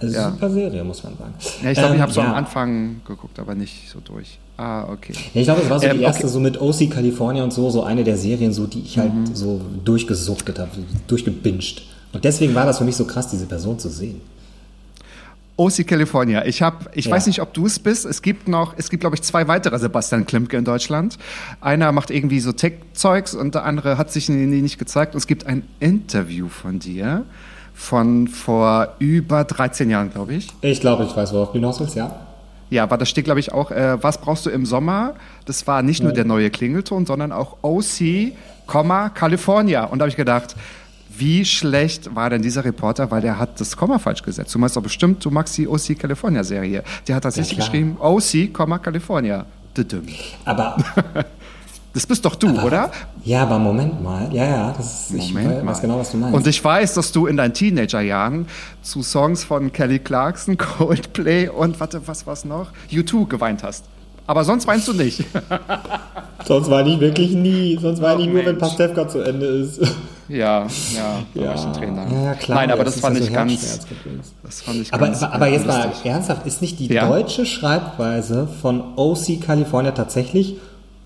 Ist Ja. super Serie, muss man sagen. Ja, ich glaube, ich Ähm, habe so ja. am Anfang geguckt, aber nicht so durch. Ah, okay. Ja, ich glaube, es war so Ähm, die erste, okay. so mit OC California und so, so eine der Serien, so, die ich halt Mhm. so durchgesuchtet habe, durchgebinged. Und deswegen war das für mich so krass, diese Person zu sehen. OC California. Ich habe, ich Ja. weiß nicht, ob du es bist. Es gibt noch, es gibt glaube ich zwei weitere Sebastian Klimke in Deutschland. Einer macht irgendwie so Tech-Zeugs und der andere hat sich nie nicht gezeigt. Und es gibt ein Interview von dir von vor über 13 Jahren, glaube ich. Ich glaube, ich weiß, worauf du hinaus willst, ja. Ja, aber da steht glaube ich auch, äh, was brauchst du im Sommer? Das war nicht nur der neue Klingelton, sondern auch OC, California. Und da habe ich gedacht, wie schlecht war denn dieser Reporter, weil der hat das Komma falsch gesetzt. Du meinst doch bestimmt, du magst die OC California Serie. Der hat tatsächlich klar. geschrieben, OC, California. Aber, Das bist doch du, oder? ja, aber Moment mal. Ja, ja, das ist, ich Moment weiß mal. genau, was du meinst. Und ich weiß, dass du in deinen Teenagerjahren zu Songs von Kelly Clarkson, Coldplay und warte, was war's noch? U2 geweint hast. Aber sonst weinst du nicht. sonst weine ich wirklich nie. Sonst weine ich nur, wenn Mensch. Pastewka zu Ende ist. Ja, ja, ich Trainer. Ja, klar. Nein, aber das fand ja so ich ganz, das fand ich Aber, ganz aber, aber jetzt mal ernsthaft, ist nicht die Ja. deutsche Schreibweise von OC California tatsächlich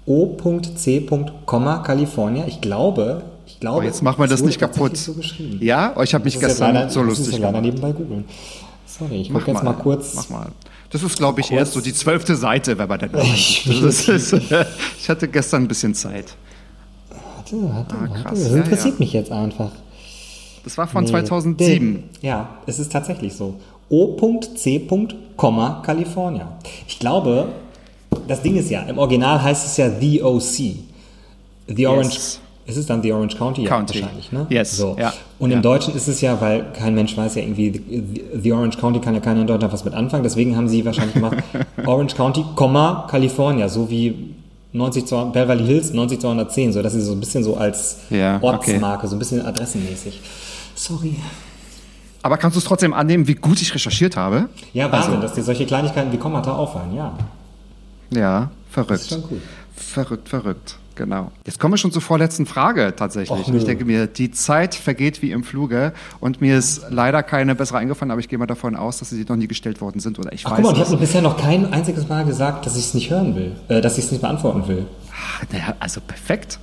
O.C. California? Ich glaube, ich glaube. Oh, jetzt machen wir das wurde nicht kaputt. So geschrieben. Ja, oh, ich habe mich Das ist gestern leider, so das lustig ist leider gemacht. nebenbei googeln. Sorry, ich Mach gucke jetzt mal, kurz. Mach mal. Das ist, glaube ich, Kurz. erst so die zwölfte Seite, wenn man dann. Ich- das ist, ich hatte gestern ein bisschen Zeit. Warte, warte, Ah, warte. krass, Das ja, interessiert ja. mich jetzt einfach. Das war von Nee. 2007. Ja, es ist tatsächlich so. O.C. California. Ich glaube, das Ding ist ja, im Original heißt es ja The OC. The Orange. Ist es dann The Orange County? Ja, County. wahrscheinlich, ne? Yes, So. ja. Und Ja. im Deutschen ist es ja, weil kein Mensch weiß ja irgendwie, The, The Orange County kann ja keiner in Deutschland was mit anfangen, deswegen haben sie wahrscheinlich gemacht Orange County, Komma, California, so wie 90 zu, Beverly Hills 90210, so dass sie so ein bisschen so als Ja, okay. Ortsmarke, so ein bisschen adressenmäßig. Sorry. Aber kannst du es trotzdem annehmen, wie gut ich recherchiert habe? Ja, Wahnsinn, Also- dass dir solche Kleinigkeiten wie Kommata auffallen, ja. Ja, verrückt. Das ist schon cool. Verrückt, verrückt. Genau. Jetzt kommen wir schon zur vorletzten Frage tatsächlich. Och, ich denke mir, die Zeit vergeht wie im Fluge und mir ist leider keine bessere eingefallen, aber ich gehe mal davon aus, dass sie noch nie gestellt worden sind oder ich Ach weiß guck mal, ich es. habe bisher noch kein einziges Mal gesagt, dass ich es nicht hören will, äh, dass ich es nicht beantworten will. Ah, Naja, also perfekt.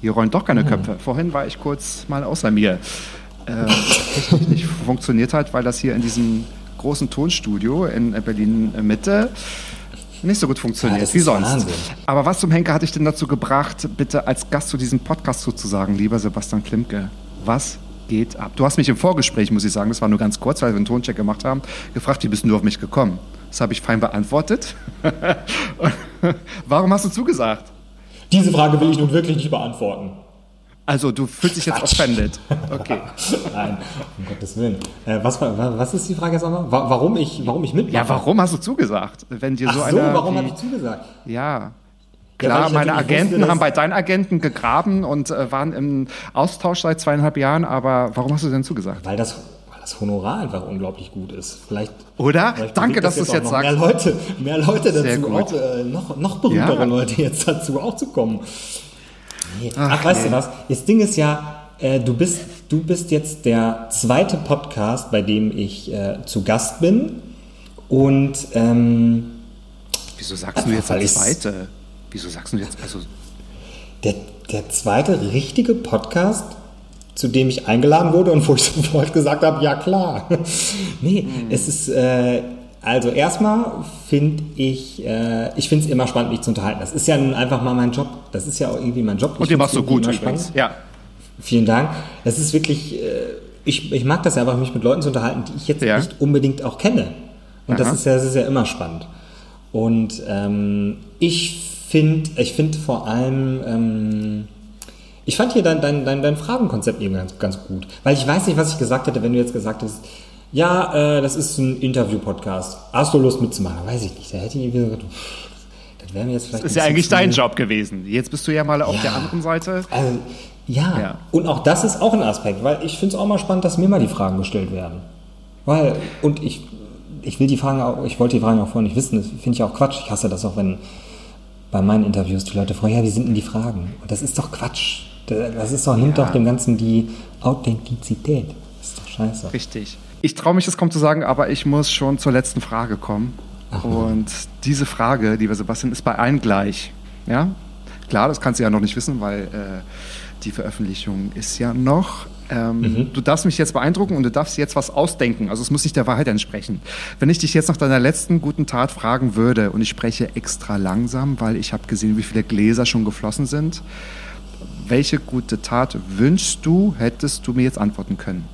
Hier rollen doch keine Köpfe. Vorhin war ich kurz mal außer mir. Äh, nicht funktioniert hat, weil das hier in diesem großen Tonstudio in Berlin Mitte nicht so gut funktioniert Ja, wie sonst. Wahnsinn. Aber was zum Henker hat dich denn dazu gebracht, bitte als Gast zu diesem Podcast sozusagen, lieber Sebastian Klimke? Was geht ab? Du hast mich im Vorgespräch, muss ich sagen, das war nur ganz kurz, weil wir einen Toncheck gemacht haben, gefragt, wie bist du auf mich gekommen? Das habe ich fein beantwortet. Warum hast du zugesagt? Diese Frage will ich nun wirklich nicht beantworten. Also, du fühlst dich jetzt offended. Okay. Nein, um Gottes Willen. Äh, was, was ist die Frage jetzt nochmal? Wa warum ich, warum ich mitmache? Ja, warum hast du zugesagt? Wenn dir Ach so, so, einer warum habe ich zugesagt? Ja. Klar, ich meine Agenten wusste, haben bei deinen Agenten gegraben und äh, waren im Austausch seit zweieinhalb Jahren, aber warum hast du denn zugesagt? Weil das, weil das Honorar einfach unglaublich gut ist. Vielleicht. Oder? vielleicht Danke, dass du es jetzt noch sagst. Mehr Leute, mehr Leute dazu, auch, äh, noch, noch berühmtere Ja. Leute jetzt dazu auch zu kommen. Nee. Ach, weißt du was? Das Ding ist ja, äh, du, bist, du bist jetzt der zweite Podcast, bei dem ich äh, zu Gast bin. Und ähm, Wieso sagst du jetzt ich's- Zweite? Wieso sagst du jetzt, also, der, der zweite richtige Podcast, zu dem ich eingeladen wurde und wo ich sofort gesagt habe, ja klar. nee, es ist äh, Also erstmal finde ich, äh, ich finde es immer spannend, mich zu unterhalten. Das ist ja nun einfach mal mein Job. Das ist ja auch irgendwie mein Job. Und Ich den machst du gut übrigens. spannend. Ja. Vielen Dank. Das ist wirklich, äh, ich, ich mag das ja einfach, mich mit Leuten zu unterhalten, die ich jetzt Ja. nicht unbedingt auch kenne. Und das ist, ja, das ist ja immer spannend. Und ähm, ich finde, ich finde vor allem, ähm, ich fand hier dein, dein, dein, dein Fragenkonzept eben ganz, ganz gut. Weil ich weiß nicht, was ich gesagt hätte, wenn du jetzt gesagt hättest, ja, äh, das ist ein Interview-Podcast. Hast du Lust mitzumachen? Weiß ich nicht. Da hätte ich irgendwie so gedacht, pff, das wäre mir jetzt vielleicht Das ist ja eigentlich dein Job gewesen. Jetzt bist du ja mal auf Ja. der anderen Seite. Also, ja. Ja. und auch das ist auch ein Aspekt, weil ich finde es auch mal spannend, dass mir mal die Fragen gestellt werden. Weil, und ich, ich will die Fragen auch, ich wollte die Fragen auch vorher nicht wissen, das finde ich auch Quatsch. Ich hasse das auch, wenn bei meinen Interviews die Leute fragen, ja, wie sind denn die Fragen? Und das ist doch Quatsch. Das ist doch, nimmt Ja. doch dem Ganzen die Authentizität. Das ist doch scheiße. Richtig. Ich traue mich das kaum zu sagen, aber ich muss schon zur letzten Frage kommen. Und diese Frage, lieber Sebastian, ist bei allen gleich. Ja? Klar, das kannst du ja noch nicht wissen, weil äh, die Veröffentlichung ist ja noch. Ähm, Du darfst mich jetzt beeindrucken und du darfst jetzt was ausdenken. Also es muss nicht der Wahrheit entsprechen. Wenn ich dich jetzt nach deiner letzten guten Tat fragen würde und ich spreche extra langsam, weil ich habe gesehen, wie viele Gläser schon geflossen sind. Welche gute Tat wünschst du, hättest du mir jetzt antworten können?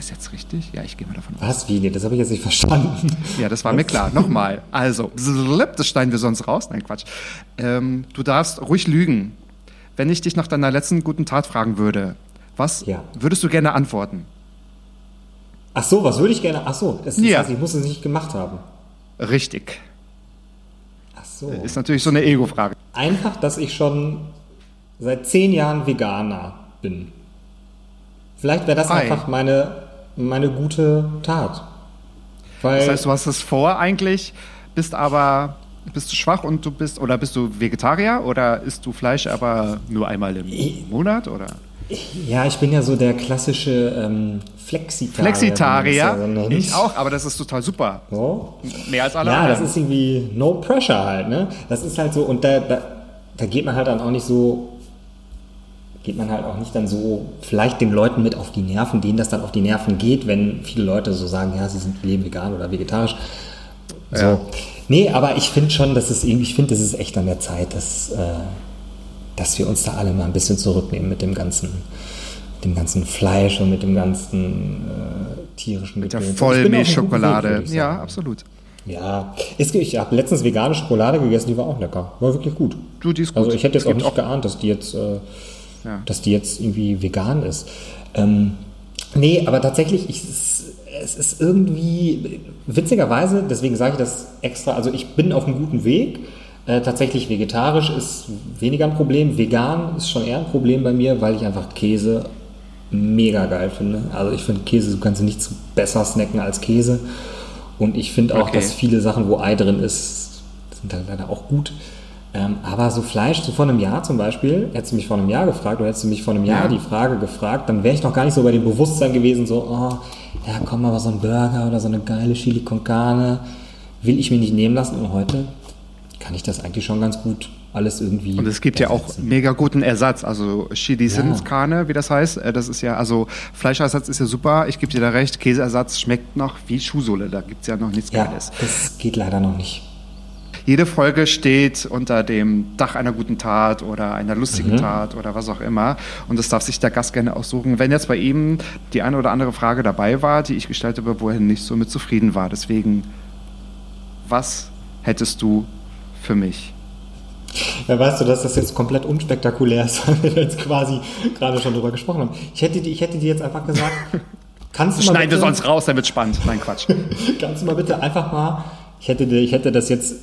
Das jetzt richtig? Ja, ich gehe mal davon aus. Was, wie? Nee, Das habe ich jetzt nicht verstanden. Ja, das war mir klar. Nochmal. Also, das schneiden wir sonst raus. Nein, Quatsch. Ähm, du darfst ruhig lügen. Wenn ich dich nach deiner letzten guten Tat fragen würde, was Ja. würdest du gerne antworten? Ach so, was würde ich gerne? Ach so, das Ja. heißt, ich muss es nicht gemacht haben. Richtig. Ach so. Ist natürlich so eine Ego-Frage. Einfach, dass ich schon seit zehn Jahren Veganer bin. Vielleicht wäre das Ei. einfach meine, meine gute Tat. Weil, Das heißt, du hast es vor eigentlich, bist aber bist du schwach und du bist oder bist du Vegetarier oder isst du Fleisch aber nur einmal im Monat oder? ja, ich bin ja so der klassische ähm, Flexitarier. Flexitarier, das ja so ich auch, aber das ist total super. So. Mehr als alle Ja, das anderen. ist irgendwie no pressure halt, ne? Das ist halt so, und da, da, da geht man halt dann auch nicht so, geht man halt auch nicht dann so vielleicht den Leuten mit auf die Nerven, denen das dann auf die Nerven geht, wenn viele Leute so sagen, ja, sie sind leben vegan oder vegetarisch. So. Ja. Nee, aber ich finde schon, dass es irgendwie, ich finde, es ist echt an der Zeit, dass, äh, dass wir uns da alle mal ein bisschen zurücknehmen mit dem ganzen, mit dem ganzen Fleisch und mit dem ganzen äh, tierischen Mit der Vollmilchschokolade. Ja, absolut. Ja, ist, ich habe letztens vegane Schokolade gegessen, die war auch lecker. War wirklich gut. Du, die ist gut. Also ich hätte jetzt auch nicht geahnt, dass die jetzt, äh, Ja. dass die jetzt irgendwie vegan ist. Ähm, nee, aber tatsächlich, ich, es, ist irgendwie, witzigerweise, deswegen sage ich das extra, also ich bin auf einem guten Weg. Äh, tatsächlich vegetarisch ist weniger ein Problem. Vegan ist schon eher ein Problem bei mir, weil ich einfach Käse mega geil finde. Also ich finde Käse, du kannst nichts besser snacken als Käse. Und ich finde auch, Okay. dass viele Sachen, wo Ei drin ist, sind dann leider auch gut. Ähm, aber so Fleisch, so vor einem Jahr zum Beispiel, hättest du mich vor einem Jahr gefragt oder hättest du mich vor einem Jahr Ja. die Frage gefragt, dann wäre ich noch gar nicht so bei dem Bewusstsein gewesen, so, oh, ja komm, aber so ein Burger oder so eine geile Chili con Carne will ich mir nicht nehmen lassen. Und heute kann ich das eigentlich schon ganz gut alles irgendwie. Und es gibt ja auch ersetzen. mega guten Ersatz. Also Chili Ja. Sins Carne, wie das heißt. äh, Das ist ja, also Fleischersatz ist ja super. Ich gebe dir da recht. Käseersatz schmeckt noch wie Schuhsohle. Da gibt es ja noch nichts Ja, Geiles. das geht leider noch nicht. Jede Folge steht unter dem Dach einer guten Tat oder einer Mhm. lustigen Tat oder was auch immer. Und das darf sich der Gast gerne aussuchen. Wenn jetzt bei ihm die eine oder andere Frage dabei war, die ich gestellt habe, wo er nicht so mit zufrieden war. Deswegen, was hättest du für mich? Ja, weißt du, dass das jetzt komplett unspektakulär ist, weil wir jetzt quasi gerade schon drüber gesprochen haben. Ich hätte, die- ich hätte dir jetzt einfach gesagt, kannst du mal Schneiden wir bitte, sonst raus, dann wird spannend. Nein, Quatsch. kannst du mal bitte einfach mal, ich hätte, dir- ich hätte das jetzt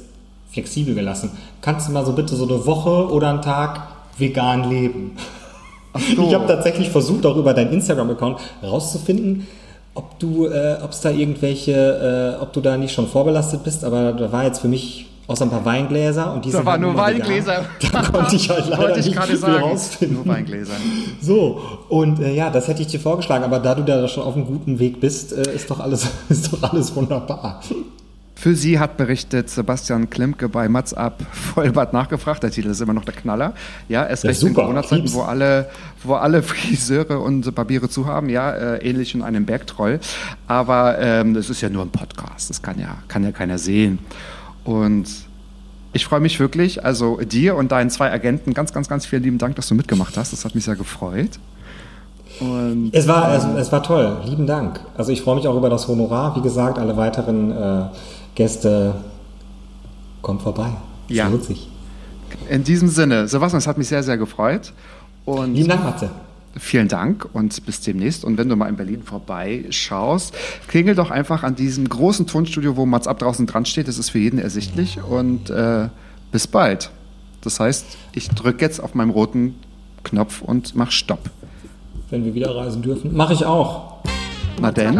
flexibel gelassen, kannst du mal so bitte so eine Woche oder einen Tag vegan leben? so. Ich habe tatsächlich versucht, auch über deinen Instagram-Account rauszufinden, ob du, äh, ob es da irgendwelche, äh, ob du da nicht schon vorbelastet bist, aber da war jetzt für mich außer ein paar Weingläser und die Da waren halt nur vegan. Weingläser. Da konnte ich halt leider ich nicht viel sagen. rausfinden. Nur Weingläser. So, und äh, ja, das hätte ich dir vorgeschlagen, aber da du da schon auf einem guten Weg bist, äh, ist, doch alles, ist doch alles wunderbar. Für sie hat berichtet Sebastian Klimke bei Mats Up Vollbart nachgefragt. Der Titel ist immer noch der Knaller. Ja, erst Ja, recht in super. Corona-Zeiten, Lieb's. wo alle, wo alle Friseure und Barbiere zu haben. Ja, äh, ähnlich in einem Bergtroll. Aber ähm, das ist ja nur ein Podcast. Das kann ja, kann ja keiner sehen. Und ich freue mich wirklich, also dir und deinen zwei Agenten ganz, ganz, ganz vielen lieben Dank, dass du mitgemacht hast. Das hat mich sehr gefreut. Und Es war, es, es war toll. Lieben Dank. Also ich freue mich auch über das Honorar. Wie gesagt, alle weiteren äh, Gäste kommt vorbei. Es Ja. lohnt sich. in diesem Sinne, Sebastian, es hat mich sehr, sehr gefreut. Und Lieben Dank, Matze. Vielen Dank und bis demnächst. Und wenn du mal in Berlin vorbeischaust, klingel doch einfach an diesem großen Tonstudio, wo Mats ab draußen dran steht. Das ist für jeden ersichtlich. Und äh, bis bald. Das heißt, ich drücke jetzt auf meinem roten Knopf und mach Stopp. Wenn wir wieder reisen dürfen. Mache ich auch. Na denn?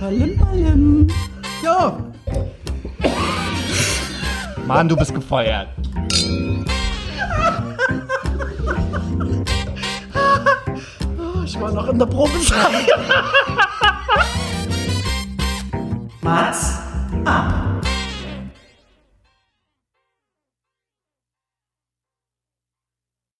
Ballen, ballen. Ja. Mann, du bist gefeuert. Ich war noch in der Probezeit. Mats ab.